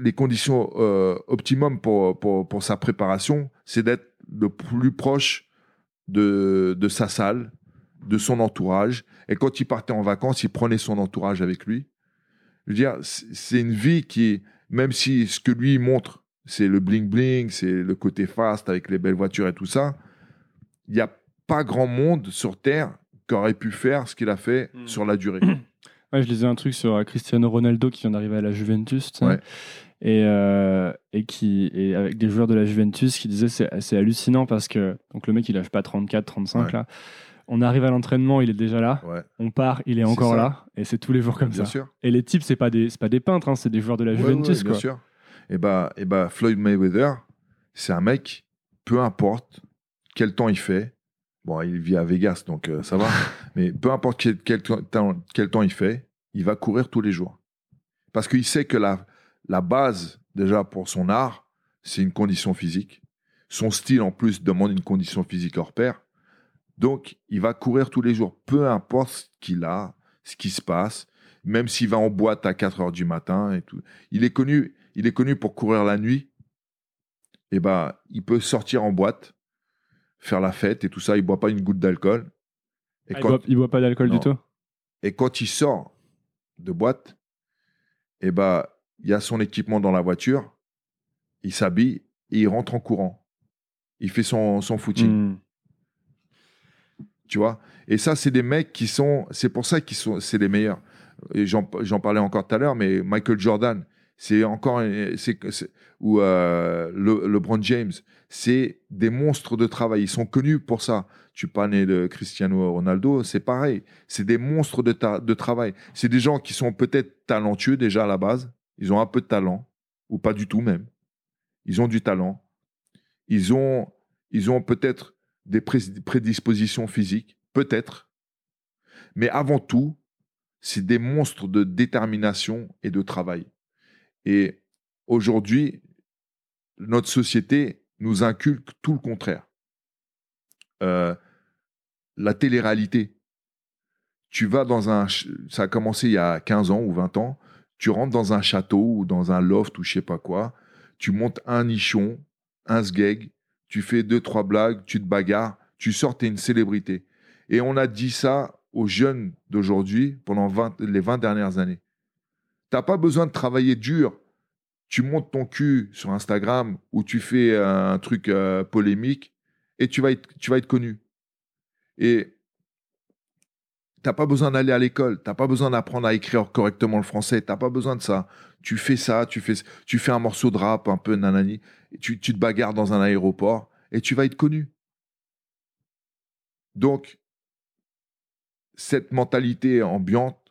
les conditions euh, optimum pour, pour, sa préparation, c'est d'être le plus proche de, sa salle, de son entourage. Et quand il partait en vacances, il prenait son entourage avec lui. Je veux dire, c'est une vie qui, même si ce que lui montre, c'est le bling-bling, c'est le côté fast avec les belles voitures et tout ça, il n'y a pas grand monde sur Terre qui aurait pu faire ce qu'il a fait Mm. sur la durée. Ouais, je lisais un truc sur euh, Cristiano Ronaldo qui vient d'arriver à la Juventus. Ouais. Et, euh, et, qui, et avec des joueurs de la Juventus qui disaient c'est c'est hallucinant parce que donc le mec il lâche pas 34, 35 Ouais. là. On arrive à l'entraînement, il est déjà là. Ouais, On part, il est encore là. Et c'est tous les jours comme bien ça. sûr. Et les types, c'est pas des, c'est pas des peintres, hein, c'est des joueurs de la Ouais, Juventus. ouais, bien quoi. sûr. Et bah, et bah, Floyd Mayweather, c'est un mec, peu importe quel temps il fait. Bon, il vit à Vegas, donc euh, ça va. mais peu importe quel, quel temps, quel temps il fait, il va courir tous les jours. Parce qu'il sait que la, la base, déjà pour son art, c'est une condition physique. Son style, en plus, demande une condition physique hors pair. Donc, il va courir tous les jours, peu importe ce qu'il a, ce qui se passe, même s'il va en boîte à 4 heures du matin et tout. Il est connu, il est connu pour courir la nuit. Et ben, il peut sortir en boîte, faire la fête et tout ça. Il boit pas une goutte d'alcool. Et, Ah, il, boit, il boit pas d'alcool du tout et quand il sort de boîte, et ben, il y a son équipement dans la voiture. Il s'habille et il rentre en courant. Il fait son, son footing Hmm. tu vois? Et ça, c'est des mecs qui sont, c'est pour ça qu'ils sont, c'est les meilleurs. J'en parlais encore tout à l'heure, mais Michael Jordan, c'est encore, c'est, ou euh, le, LeBron James, c'est des monstres de travail. Ils sont connus pour ça. Tu parlais de Cristiano Ronaldo, c'est pareil. C'est des monstres de, travail. C'est des gens qui sont peut-être talentueux déjà à la base. Ils ont un peu de talent, ou pas du tout même. Ils ont du talent. Ils ont, peut-être des pré- prédispositions physiques, peut-être. Mais avant tout, c'est des monstres de détermination et de travail. Et aujourd'hui, notre société nous inculque tout le contraire. Euh, la télé-réalité. Tu vas dans un... Ça a commencé il y a 15 ans ou 20 ans. Tu rentres dans un château ou dans un loft ou je sais pas quoi. Tu montes un nichon, un sgeg, tu fais deux, trois blagues, tu te bagarres, tu sors, t'es une célébrité. Et on a dit ça aux jeunes d'aujourd'hui pendant 20 les 20 dernières années. T'as pas besoin de travailler dur. Tu montes ton cul sur Instagram ou tu fais un truc euh, polémique et tu vas être, connu. Et t'as pas besoin d'aller à l'école, t'as pas besoin d'apprendre à écrire correctement le français, t'as pas besoin de ça. Tu fais ça, tu fais, un morceau de rap un peu nanani, tu te bagarres dans un aéroport et tu vas être connu. Donc, cette mentalité ambiante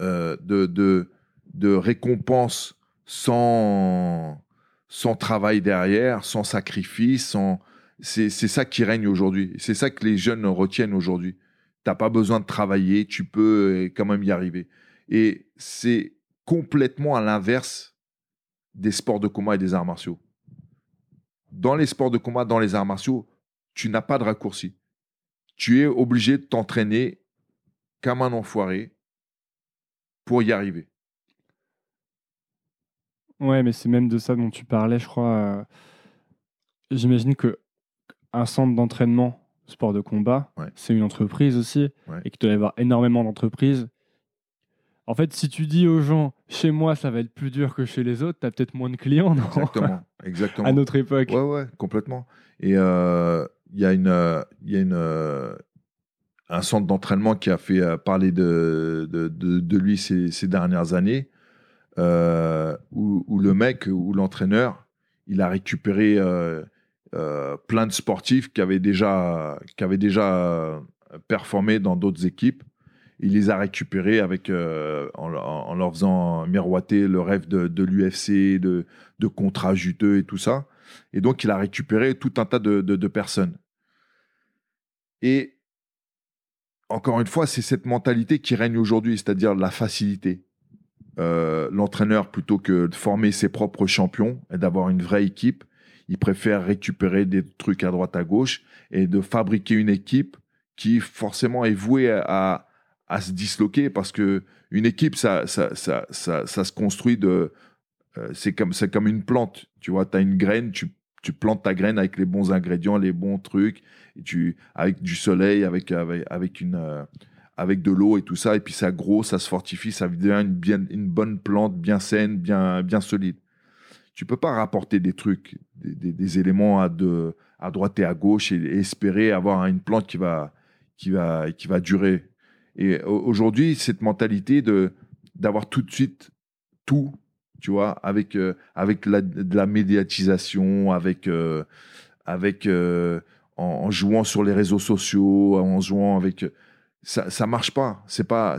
euh, de, de, de récompense sans, sans travail derrière, sans sacrifice, sans... c'est ça qui règne aujourd'hui. C'est ça que les jeunes retiennent aujourd'hui. T'as pas besoin de travailler, tu peux quand même y arriver. Et c'est complètement à l'inverse des sports de combat et des arts martiaux. Dans les sports de combat, dans les arts martiaux, tu n'as pas de raccourci. Tu es obligé de t'entraîner comme un enfoiré pour y arriver. Ouais, mais c'est même de ça dont tu parlais, je crois. euh, J'imagine que un centre d'entraînement, sport de combat, Ouais. c'est une entreprise aussi, Ouais. et qu'il doit y avoir énormément d'entreprises. En fait, si tu dis aux gens, chez moi, ça va être plus dur que chez les autres, t'as peut-être moins de clients, non? Exactement. Exactement. À notre époque. Ouais, ouais, complètement. Et euh, il y a, une, euh, il y a une, un centre d'entraînement qui a fait euh, parler de, de, lui ces, dernières années, euh, où, le mec, ou l'entraîneur, il a récupéré euh, plein de sportifs qui avaient déjà, qui avaient déjà performé dans d'autres équipes. Il les a récupérés avec, en, leur faisant miroiter le rêve de, l'UFC, de, de contrats juteux et tout ça. Et donc, il a récupéré tout un tas de personnes. Et encore une fois, c'est cette mentalité qui règne aujourd'hui, c'est-à-dire la facilité. Euh, L'entraîneur, plutôt que de former ses propres champions et d'avoir une vraie équipe, il préfère récupérer des trucs à droite à gauche et de fabriquer une équipe qui forcément est vouée à, à se disloquer parce que une équipe, ça, ça, ça, ça, se construit de. euh, c'est comme, comme une plante. Tu vois, tu as une graine, tu, tu plantes ta graine avec les bons ingrédients, les bons trucs, tu, avec du soleil, avec, avec, une, euh, avec de l'eau et tout ça, et puis ça gros, ça se fortifie, ça devient une, bien, une bonne plante, bien saine, bien, bien solide. Tu peux pas rapporter des trucs, des, éléments à, de, à droite et à gauche et, et espérer avoir une plante qui va, qui va, qui va durer. Et au- aujourd'hui, cette mentalité de d'avoir tout de suite tout, tu vois, avec euh, avec la, de la médiatisation, avec euh, avec euh, en, en jouant sur les réseaux sociaux, en jouant avec ça ça marche pas. C'est pas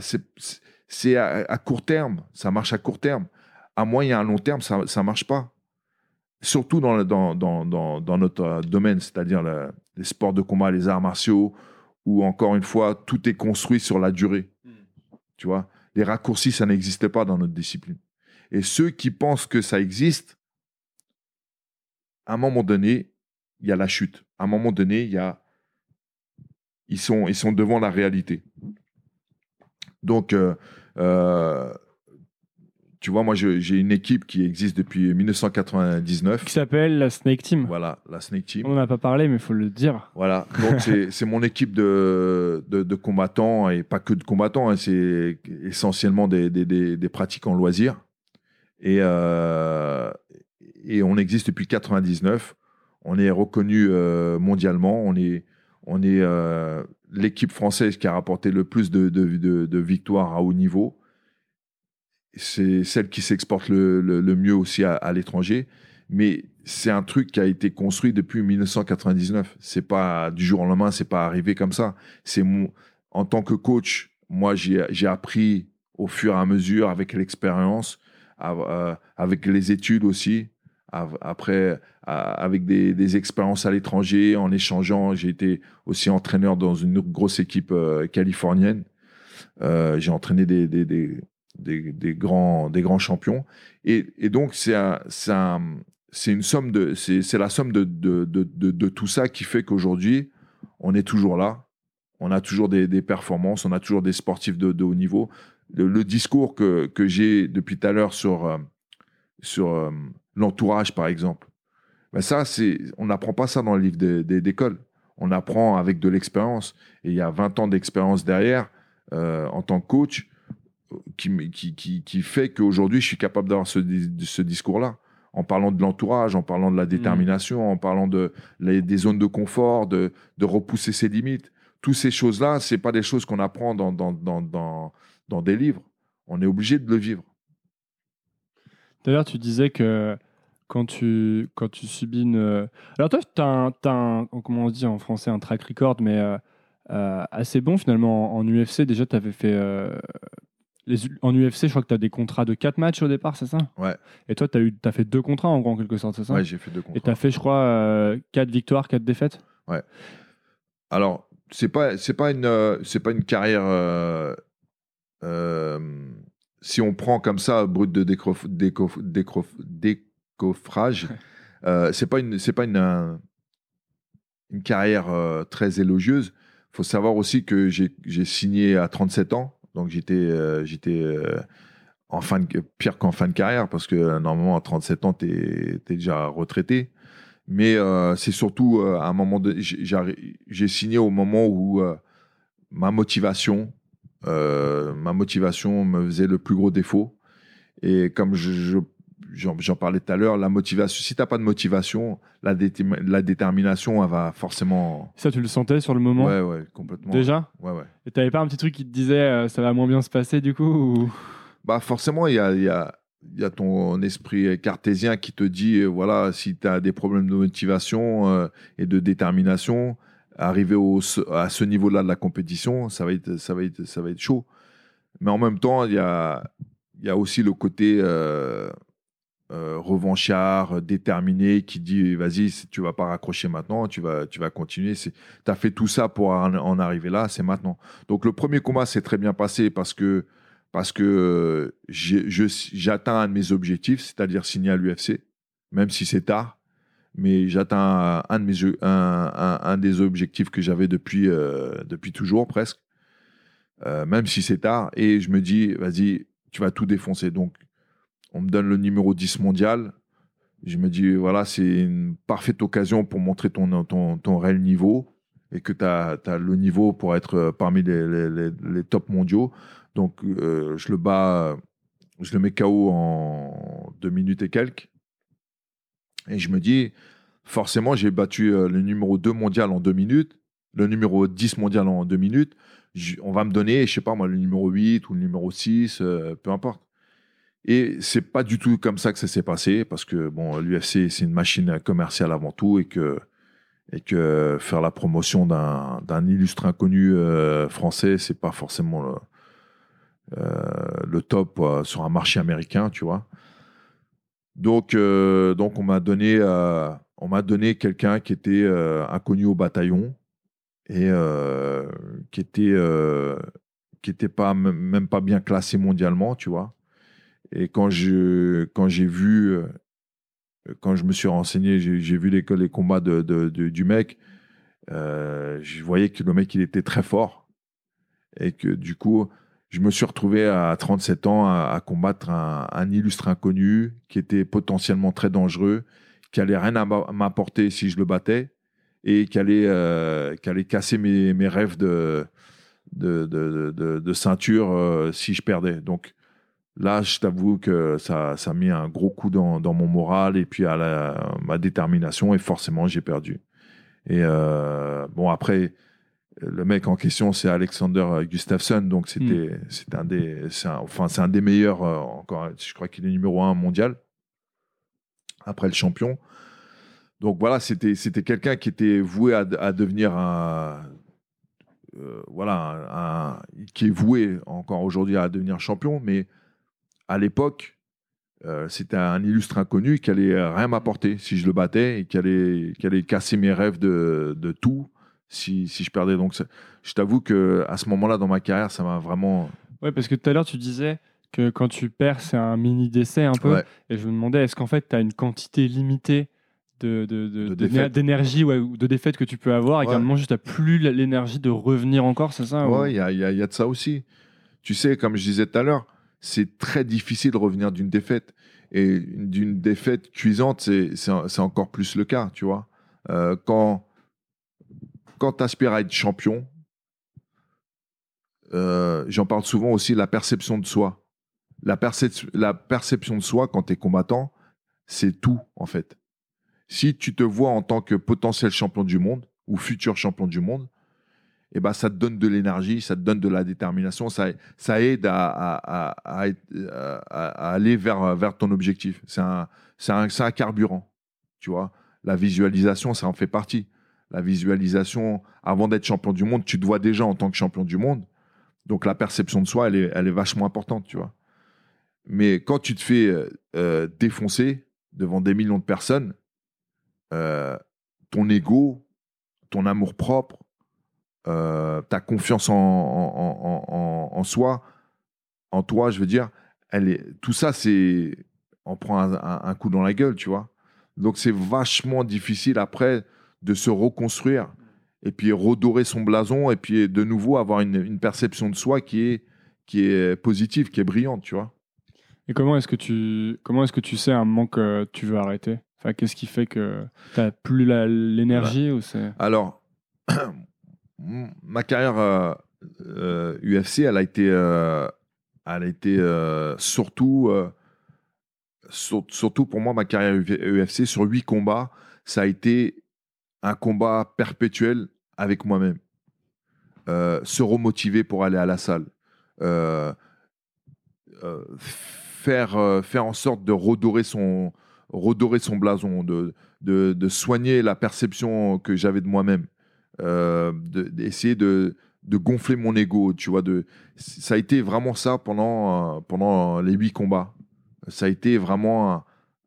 c'est à, à court terme, ça marche à court terme. À moyen à long terme, ça ça marche pas. Surtout dans le- dans dans dans, dans notre domaine, c'est-à-dire le- les sports de combat, les arts martiaux, où encore une fois tout est construit sur la durée. Tu vois, les raccourcis, ça n'existe pas dans notre discipline. Et ceux qui pensent que ça existe, à un moment donné, il y a la chute. À un moment donné, il y a, ils sont, ils sont devant la réalité. Donc, euh, euh, tu vois, moi, j'ai une équipe qui existe depuis 1999. Qui s'appelle la Snake Team. Voilà, la Snake Team. On n'en a pas parlé, mais il faut le dire. Voilà, donc c'est mon équipe de, de, de combattants et pas que de combattants, hein, c'est essentiellement des, des, des, des pratiquants loisirs. Et, euh, et on existe depuis 99. On est reconnu euh, mondialement. On est, on est euh, l'équipe française qui a rapporté le plus de, de, victoires à haut niveau. C'est celle qui s'exporte le, le, mieux aussi à, l'étranger. Mais c'est un truc qui a été construit depuis 1999. C'est pas du jour au lendemain, c'est pas arrivé comme ça. C'est en tant que coach, moi j'ai appris au fur et à mesure avec l'expérience, avec les études aussi. Après, avec des, expériences à l'étranger, en échangeant, j'ai été aussi entraîneur dans une grosse équipe euh, californienne. Euh, j'ai entraîné des, grands, des grands champions. Et, donc, c'est un, c'est un, c'est une somme la somme de, tout ça qui fait qu'aujourd'hui, on est toujours là. On a toujours des, performances, on a toujours des sportifs de haut niveau. Le, le discours que, que j'ai depuis tout à l'heure sur, euh, sur euh, l'entourage, par exemple, ben ça, c'est, on n'apprend pas ça dans le livre d'école. On apprend avec de l'expérience. Et il y a 20 ans d'expérience derrière, euh, en tant que coach, qui, qui, qui, qui fait qu'aujourd'hui, je suis capable d'avoir ce, ce discours-là. En parlant de l'entourage, en parlant de la détermination, en parlant de, les- des zones de confort, de, de repousser ses limites. Toutes ces choses-là, ce pas des choses qu'on apprend dans, dans, dans, dans, dans des livres. On est obligé de le vivre. D'ailleurs, tu disais que quand tu, quand tu subis une. Alors, toi, tu as, un, t'as un- comment on dit en français, un track record, mais euh, euh, assez bon finalement. En, en UFC, déjà, tu avais fait. euh, les, en UFC, je crois que tu as des contrats de 4 matchs au départ, c'est ça? Ouais. Et toi, tu as, eu, as fait deux contrats en gros, en quelque sorte, c'est ça? Ouais, j'ai fait deux Et contrats. tu as fait, je crois, 4 victoires, 4 défaites? Alors, c'est pas c'est pas une c'est pas une carrière. euh, si on prend comme ça brut de décrof- décof- décrof- décoffrage, euh, c'est pas une c'est pas une une carrière euh, très élogieuse. Faut savoir aussi que j'ai signé à 37 ans, donc j'étais euh, j'étais euh, en fin de, pire qu'en fin de carrière parce que normalement à 37 ans t'es es déjà retraité. Mais c'est surtout à un moment j'ai- signé au moment où ma motivation, euh, ma motivation me faisait le plus gros défaut. Et comme je, je- j'en, parlais tout à l'heure, la motivation, si t'as pas de motivation, la, détermination, elle va forcément. Ça, tu le sentais sur le moment Ouais, ouais, complètement. Déjà Ouais, ouais. Et t'avais pas un petit truc qui te disait euh, ça va moins bien se passer du coup ou... Bah forcément, il y a, il y, a, il y a ton esprit cartésien qui te dit, voilà, si tu as des problèmes de motivation euh, et de détermination, arriver à ce niveau-là de la compétition, ça va être, ça va être, ça va être chaud. Mais en même temps, il y a, aussi le côté euh, euh, revanchard, déterminé, qui dit vas-y, tu vas pas raccrocher maintenant, tu vas, continuer. Tu as fait tout ça pour en, arriver là, c'est maintenant. Donc le premier combat s'est très bien passé parce que, parce que euh, j'atteins un de mes objectifs, c'est-à-dire signer à l'UFC, même si c'est tard. Mais j'atteins un, des objectifs que j'avais depuis, euh, depuis toujours presque, euh, même si c'est tard. Et je me dis, vas-y, tu vas tout défoncer. Donc, on me donne le numéro 10 mondial. Je me dis, voilà, c'est une parfaite occasion pour montrer ton, ton, ton réel niveau et que tu as, le niveau pour être euh, parmi les, les, mondiaux. Donc, je le bats, je le mets KO en deux minutes et quelques. Et je me dis, forcément, j'ai battu euh, le numéro 2 mondial en deux minutes, le numéro 10 mondial en deux minutes. On va me donner, je sais pas moi, le numéro 8 ou le numéro 6, euh, peu importe. Et c'est pas du tout comme ça que ça s'est passé, parce que bon, l'UFC, c'est une machine commerciale avant tout, et que, et que faire la promotion d'un illustre inconnu euh, français, c'est pas forcément le, le top sur un marché américain, tu vois. Donc, euh, donc on m'a donné, euh, on m'a donné quelqu'un qui était euh, inconnu au bataillon et qui était, qui était pas même pas bien classé mondialement, tu vois. Et quand je, j'ai vu, quand je me suis renseigné, j'ai vu les, combats de, du mec. je voyais que le mec il était très fort et que du coup je me suis retrouvé à 37 ans à, combattre un, illustre inconnu qui était potentiellement très dangereux, qui allait rien m'apporter si je le battais et qui allait, euh, qui allait casser mes, mes rêves de, de, de, ceinture euh, si je perdais. Donc là, je t'avoue que ça, ça a mis un gros coup dans, dans mon moral et puis à la- ma détermination et forcément j'ai perdu. Et euh, bon, après, le mec en question, c'est Alexander Gustafsson, donc c'était c'est un des, c'est un- enfin c'est un des meilleurs euh, encore. Je crois qu'il est numéro un mondial après le champion. Donc voilà, c'était c'était quelqu'un qui était voué à, à devenir un euh, voilà un- un- qui est voué encore aujourd'hui à devenir champion, mais à l'époque. euh, c'était un illustre inconnu qui allait rien m'apporter si je le battais et qui allait, qui allait casser mes rêves de, de tout si, si je perdais. Donc, je t'avoue que à ce moment-là dans ma carrière, ça m'a vraiment. Ouais, parce que tout à l'heure, tu disais que quand tu perds, c'est un mini décès un peu. Ouais. Et je me demandais, est-ce qu'en fait, tu as une quantité limitée de, de- de- De d'énergie ouais, ou de défaites que tu peux avoir et Ouais. qu'à un moment, juste, tu plus l'énergie de revenir encore, c'est ça ou- Ouais, il y y y a de ça aussi. Tu sais, comme je disais tout à l'heure, c'est très difficile de revenir d'une défaite. Et d'une défaite cuisante, c'est encore plus le cas, tu vois. Euh, quand quand tu aspires à être champion, euh, j'en parle souvent aussi, la perception de soi. La, percep- la perception de soi quand tu es combattant, c'est tout, en fait. Si tu te vois en tant que potentiel champion du monde ou futur champion du monde, eh ben, ça te donne de l'énergie, ça te donne de la détermination, ça, aide à, aller vers, ton objectif. C'est un carburant, tu vois. La visualisation, ça en fait partie. La visualisation, avant d'être champion du monde, tu te vois déjà en tant que champion du monde. Donc la perception de soi, elle est, elle est vachement importante, tu vois. Mais quand tu te fais euh, euh, défoncer devant des millions de personnes, euh, ton ego, ton amour propre, ta confiance en, soi, en toi, je veux dire, elle est, tout ça, c'est. On prend un, un- un coup dans la gueule, tu vois. Donc, c'est vachement difficile après de se reconstruire et puis redorer son blason et puis de nouveau avoir une, une perception de soi qui est, qui est positive, qui est brillante, tu vois. Et comment est-ce que tu comment est-ce que tu sais à un moment que tu veux arrêter? Enfin, qu'est-ce qui fait que tu n'as plus l'énergie ou c'est? Alors, ma carrière euh, euh, UFC, elle a été, euh, elle a été euh, surtout, euh, sur- surtout pour moi, ma carrière UFC, sur huit combats, ça a été un combat perpétuel avec moi-même. Euh, se remotiver pour aller à la salle. Euh, euh, faire, euh, faire en sorte de redorer son, redorer son blason, de, de, de soigner la perception que j'avais de moi-même, de- d'essayer de, de gonfler mon ego, tu vois. De, ça a été vraiment ça pendant, pendant les huit combats. Ça a été vraiment un,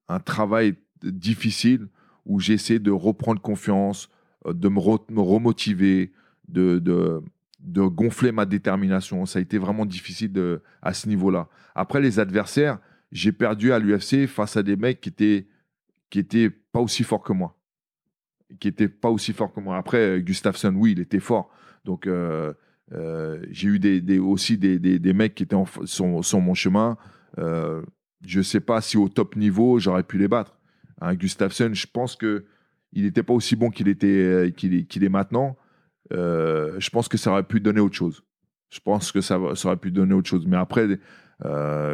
un travail difficile où j'ai essayé de reprendre confiance, euh, de me, remotiver, de, gonfler ma détermination. Ça a été vraiment difficile à ce niveau-là. Après, les adversaires, j'ai perdu à l'UFC face à des mecs qui étaient, qui étaient pas aussi forts que moi. Qui étaient pas aussi forts que moi. Après, Gustafsson, oui, il était fort. Donc, euh, euh, j'ai eu aussi des, mecs qui étaient sur, mon chemin. Euh, je ne sais pas si au top niveau, j'aurais pu les battre. Hein, Gustafsson, je pense que il n'était pas aussi bon qu'il était qu'il est, maintenant. je pense que ça aurait pu donner autre chose. Je pense que ça, aurait pu donner autre chose. Mais après,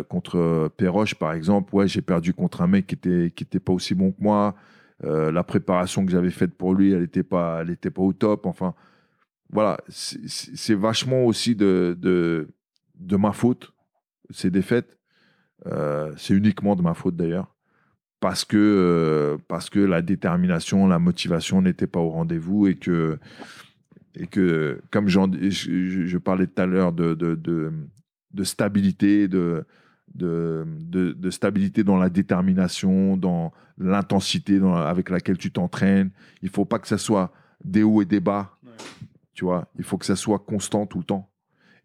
contre Perroche, par exemple, ouais, j'ai perdu contre un mec qui était, qui pas aussi bon que moi. la préparation que j'avais faite pour lui, elle n'était pas, pas au top. Enfin, voilà, c'est vachement aussi de, de, de, ma faute, ces défaites. Euh, c'est uniquement de ma faute d'ailleurs. Parce que, euh, parce que la détermination, la motivation n'étaient pas au rendez-vous et que, et que comme je, je, parlais tout à l'heure de, de, de, stabilité, de, de, de, stabilité dans la détermination, dans l'intensité avec laquelle tu t'entraînes. Il ne faut pas que ça soit des hauts et des bas. Tu vois, il faut que ça soit constant tout le temps.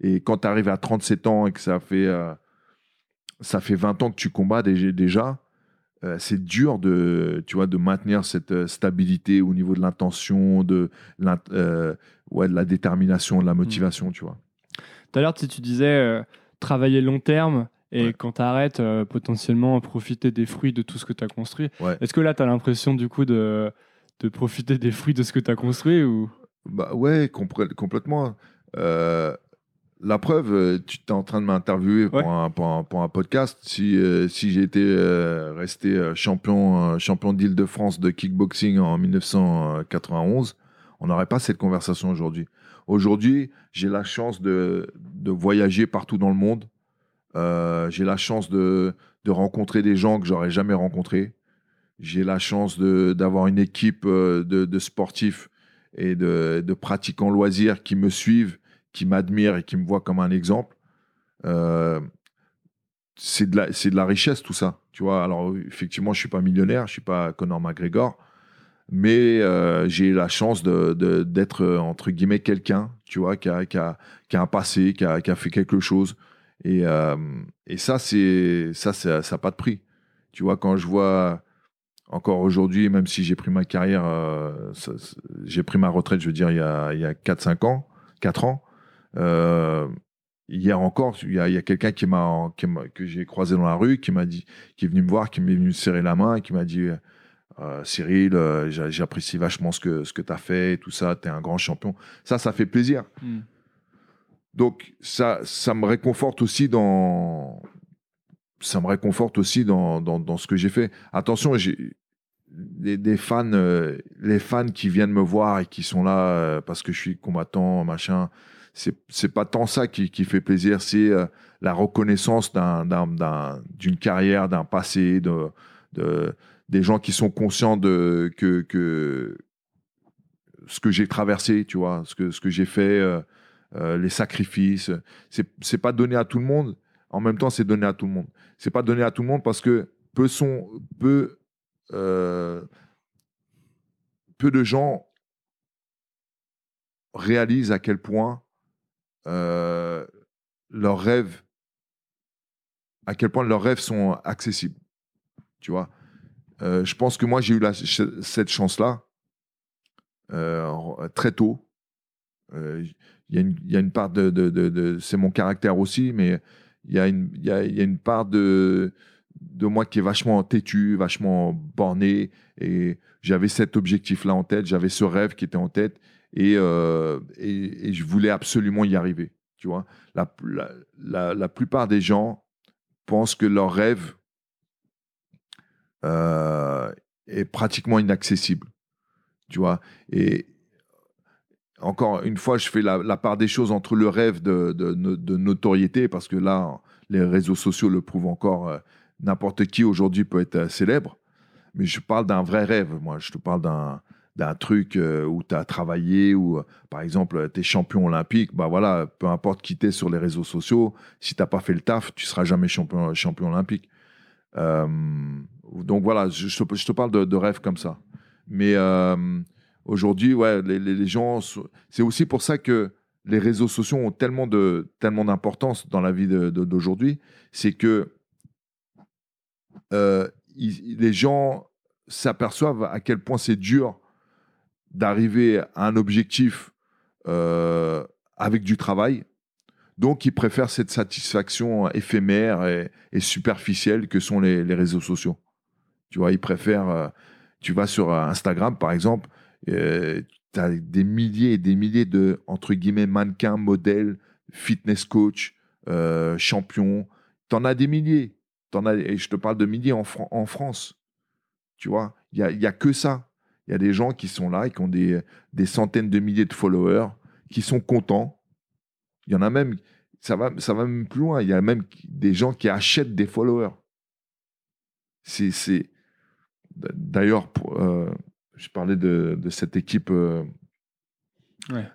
Et quand tu arrives à 37 ans et que ça fait, euh, ça fait 20 ans que tu combats déjà, euh, c'est dur de, tu vois, de maintenir cette euh, stabilité au niveau de l'intention, de, ouais, de la détermination, de la motivation, tu vois. Tout à l'heure, tu disais travailler long terme et quand tu arrêtes, potentiellement profiter des fruits de tout ce que tu as construit. Est-ce que là, tu as l'impression du coup de, de profiter des fruits de ce que tu as construit ou? Bah ouais, complètement. Euh, la preuve, euh, tu es en train de m'interviewer pour, un, pour, un, podcast. Si, euh, si j'étais resté champion, champion d'Île-de-France de kickboxing en 1991, on n'aurait pas cette conversation aujourd'hui. Aujourd'hui, j'ai la chance de, de, voyager partout dans le monde. j'ai la chance de, de, rencontrer des gens que j'aurais jamais rencontrés. J'ai la chance d'avoir une équipe de, de sportifs et de, pratiquants loisirs qui me suivent, qui m'admirent et qui me voient comme un exemple. Euh, c'est de, la, de la richesse tout ça. Tu vois, alors effectivement, je suis pas millionnaire, je suis pas Conor McGregor, mais euh, j'ai la chance d'être de, d'être entre guillemets quelqu'un, tu vois, qui a, qui a, qui a un passé, qui a, qui a, fait quelque chose. Et, euh, et ça, c'est ça, ça n'a pas de prix. Tu vois, quand je vois encore aujourd'hui, même si j'ai pris ma carrière, euh, j'ai pris ma retraite, je veux dire, il y a, il y a 4-5 ans, 4 ans. Euh, hier encore, il y a, quelqu'un qui m'a, que j'ai croisé dans la rue, qui m'a dit, qui est venu me voir, qui m'est venu serrer la main et qui m'a dit, euh, Cyril, j'apprécie vachement ce que, ce que tu as fait et tout ça, tu es un grand champion. Ça, ça fait plaisir. Hmm. Donc, ça, ça me réconforte aussi dans, ça me réconforte aussi dans, dans, dans ce que j'ai fait. Attention, j'ai des, fans, euh, les fans qui viennent me voir et qui sont là euh, parce que je suis combattant, machin. C'est, pas tant ça qui, qui fait plaisir, c'est euh, la reconnaissance d'un, d'un, d'une carrière, d'un passé, de, de, des gens qui sont conscients de que, que ce que j'ai traversé, tu vois, ce que, ce que j'ai fait, les sacrifices. C'est, pas donné à tout le monde. En même temps, c'est donné à tout le monde. C'est pas donné à tout le monde parce que peu sont, peu euh, peu de gens réalisent à quel point euh, leurs rêves, à quel point leurs rêves sont accessibles. Tu vois, euh, je pense que moi j'ai eu cette chance-là très tôt. Il y, a une part de, c'est mon caractère aussi, mais il y, a une, y, a, y a une part de de moi qui est vachement têtu, vachement borné. Et j'avais cet objectif-là en tête, j'avais ce rêve qui était en tête. Et, euh, et, je voulais absolument y arriver. Tu vois, la, plupart des gens pensent que leur rêve euh, est pratiquement inaccessible. Tu vois, et encore une fois, je fais la, part des choses entre le rêve de, notoriété, parce que là, les réseaux sociaux le prouvent encore. Euh, n'importe qui aujourd'hui peut être célèbre, mais je parle d'un vrai rêve, moi. Je te parle d'un, d'un truc euh, où tu as travaillé, ou euh, par exemple, tu es champion olympique, bah voilà, peu importe qui t'es sur les réseaux sociaux, si tu pas fait le taf, tu seras jamais champion, champion olympique. Euh, donc voilà, je, je, te, parle de, de, rêves comme ça. Mais aujourd'hui, ouais, les, les, gens, c'est aussi pour ça que les réseaux sociaux ont tellement de tellement d'importance dans la vie d'aujourd'hui, c'est que les gens s'aperçoivent à quel point c'est dur d'arriver à un objectif euh, avec du travail. Donc, ils préfèrent cette satisfaction éphémère et, superficielle que sont les, réseaux sociaux. Tu vois, ils préfèrent. Euh, tu vas sur Instagram, par exemple, euh, tu as des milliers et des milliers de, entre guillemets, mannequins, modèles, fitness coach, champions. Tu en as des milliers. En as, et je te parle de milliers en, France. Tu vois, il n'y y a que ça. Il y a des gens qui sont là et qui ont des, des centaines de milliers de followers, qui sont contents. Il y en a même, ça va, ça va même plus loin. Il y a même des gens qui achètent des followers. C'est, d'ailleurs, euh, je parlais de, de cette équipe euh,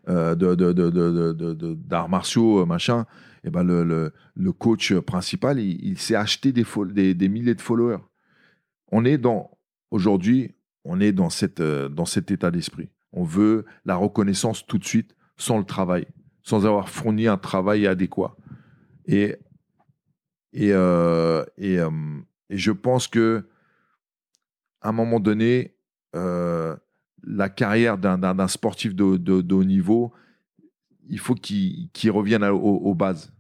euh, de, de, d'arts martiaux, machin. Et ben le, le, le coach principal, il, il s'est acheté des, des, des milliers de followers. On est dans, aujourd'hui, on est dans, cette, euh, dans cet état d'esprit. On veut la reconnaissance tout de suite, sans le travail, sans avoir fourni un travail adéquat. Et, et, euh, euh, et, je pense que à un moment donné, la carrière d'un sportif de, de, haut niveau, il faut qu'il revienne aux, bases.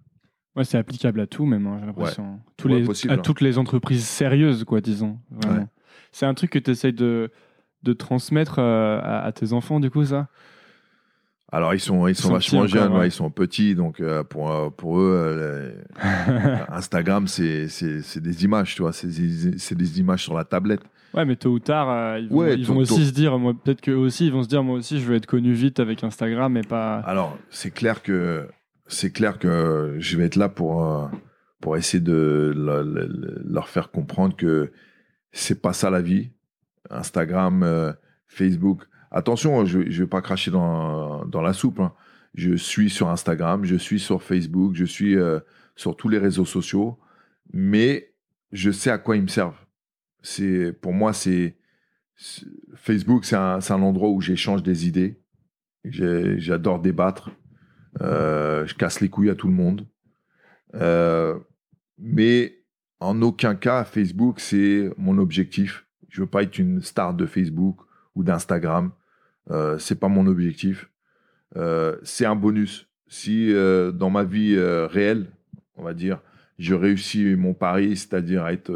Ouais, c'est applicable à tout, même, hein, j'ai l'impression. à hein. toutes les entreprises sérieuses, quoi, disons. C'est un truc que tu essayes de, de transmettre euh, à, tes enfants, du coup, ça? Alors ils sont ils, sont, vachement jeunes, ils sont petits, donc euh, pour euh, pour eux Instagram c'est c'est des images, tu vois, c'est des images sur la tablette. Ouais, mais tôt ou tard ils vont, aussi se dire, moi peut-être qu'eux aussi ils vont se dire, moi aussi je veux être connu vite avec Instagram, mais pas. Alors c'est clair que c'est clair que je vais être là pour pour essayer de leur faire comprendre que c'est pas ça la vie. Instagram, euh, Facebook. Attention, je ne vais pas cracher dans, dans la soupe. Hein. Je suis sur Instagram, je suis sur Facebook, je suis euh, sur tous les réseaux sociaux, mais je sais à quoi ils me servent. C'est pour moi, c'est Facebook, c'est un, un, endroit où j'échange des idées. J'adore débattre. Euh, je casse les couilles à tout le monde. mais en aucun cas, Facebook, c'est mon objectif. Je veux pas être une star de Facebook ou d'Instagram. Euh, c'est pas mon objectif. Euh, c'est un bonus. Si euh, dans ma vie euh, réelle, on va dire, je réussis mon pari, c'est-à-dire à être,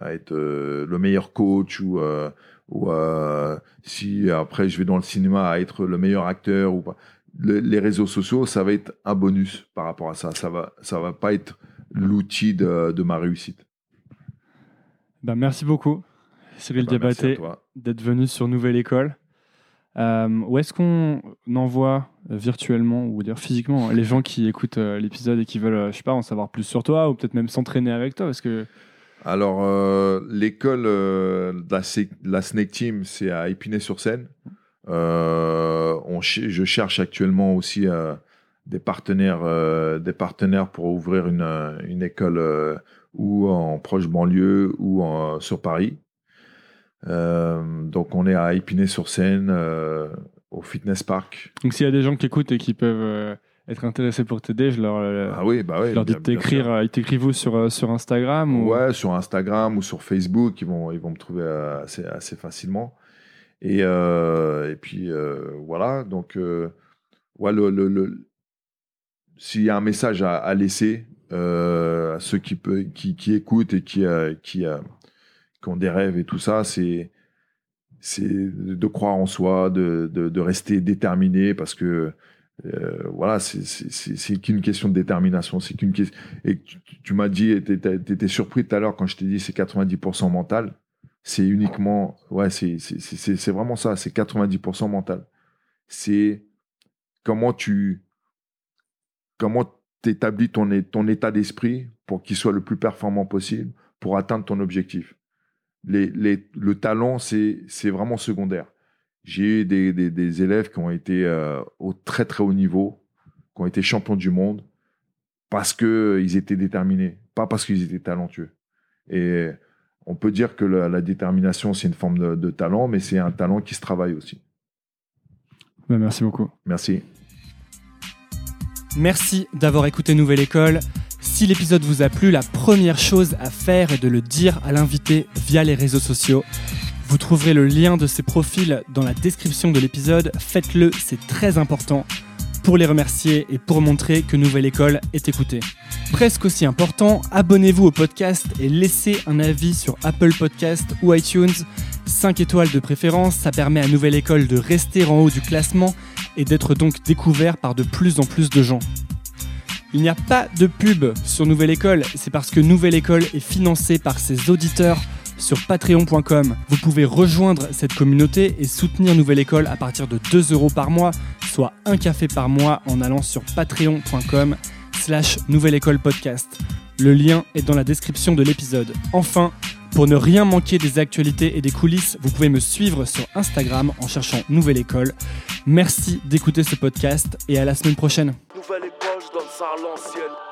le meilleur coach ou, si après je vais dans le cinéma à être le meilleur acteur ou les réseaux sociaux, ça va être un bonus par rapport à ça. Ça va, ça va pas être l'outil de, de, ma réussite. Ben, merci beaucoup, Cyril eh ben, Diabaté, d'être venu sur Nouvelle École. Euh, où est-ce qu'on envoie virtuellement ou dire physiquement les gens qui écoutent euh, l'épisode et qui veulent, euh, je sais pas, en savoir plus sur toi ou peut-être même s'entraîner avec toi parce que alors l'école de la, la, Snake Team c'est à Épinay-sur-Seine. je cherche actuellement aussi des partenaires, euh, des partenaires pour ouvrir une, euh, une école euh, ou en proche banlieue ou en, sur Paris. donc on est à Épinay-sur-Seine, au Fitness Park. Donc s'il y a des gens qui écoutent et qui peuvent être intéressés pour t'aider, je leur, ah oui, bah leur dis de t'écrire. Ils t'écrivent vous sur, sur Instagram ou... Ouais, sur Instagram ou sur Facebook, ils vont, ils vont me trouver assez, assez facilement. Et, et puis voilà, donc ouais, le, le, s'il y a un message à, laisser euh, à ceux qui, peut, qui, qui, écoutent et qui, euh, qui, euh, qui, ont des rêves et tout ça, c'est de croire en soi, de, de, rester déterminé parce que euh, voilà, c'est qu'une question de détermination. C'est qu'une. Et tu, tu m'as dit, tu étais surpris tout à l'heure quand je t'ai dit c'est 90% mental. C'est uniquement, ouais, c'est vraiment ça. C'est 90% mental. C'est comment tu comment tu établis ton, ton état d'esprit pour qu'il soit le plus performant possible pour atteindre ton objectif. Les, les, le talent, c'est vraiment secondaire. J'ai eu des, des- des élèves qui ont été euh, au très très haut niveau, qui ont été champions du monde parce qu'ils étaient déterminés, pas parce qu'ils étaient talentueux. Et on peut dire que la, la détermination, c'est une forme de, de talent, mais c'est un talent qui se travaille aussi. Bah, merci beaucoup. Merci. Merci d'avoir écouté Nouvelle École. Si l'épisode vous a plu, la première chose à faire est de le dire à l'invité via les réseaux sociaux. Vous trouverez le lien de ses profils dans la description de l'épisode. Faites-le, c'est très important pour les remercier et pour montrer que Nouvelle École est écoutée. Presque aussi important, abonnez-vous au podcast et laissez un avis sur Apple Podcast ou iTunes. 5 étoiles de préférence, ça permet à Nouvelle École de rester en haut du classement et d'être donc découvert par de plus en plus de gens. Il n'y a pas de pub sur Nouvelle École, c'est parce que Nouvelle École est financée par ses auditeurs sur patreon.com. Vous pouvez rejoindre cette communauté et soutenir Nouvelle École à partir de 2 euros par mois, soit un café par mois en allant sur patreon.com slash Nouvelle École Podcast. Le lien est dans la description de l'épisode. Enfin, pour ne rien manquer des actualités et des coulisses, vous pouvez me suivre sur Instagram en cherchant Nouvelle École. Merci d'écouter ce podcast et à la semaine prochaine. Nouvelle école, je donne ça l'ancienne.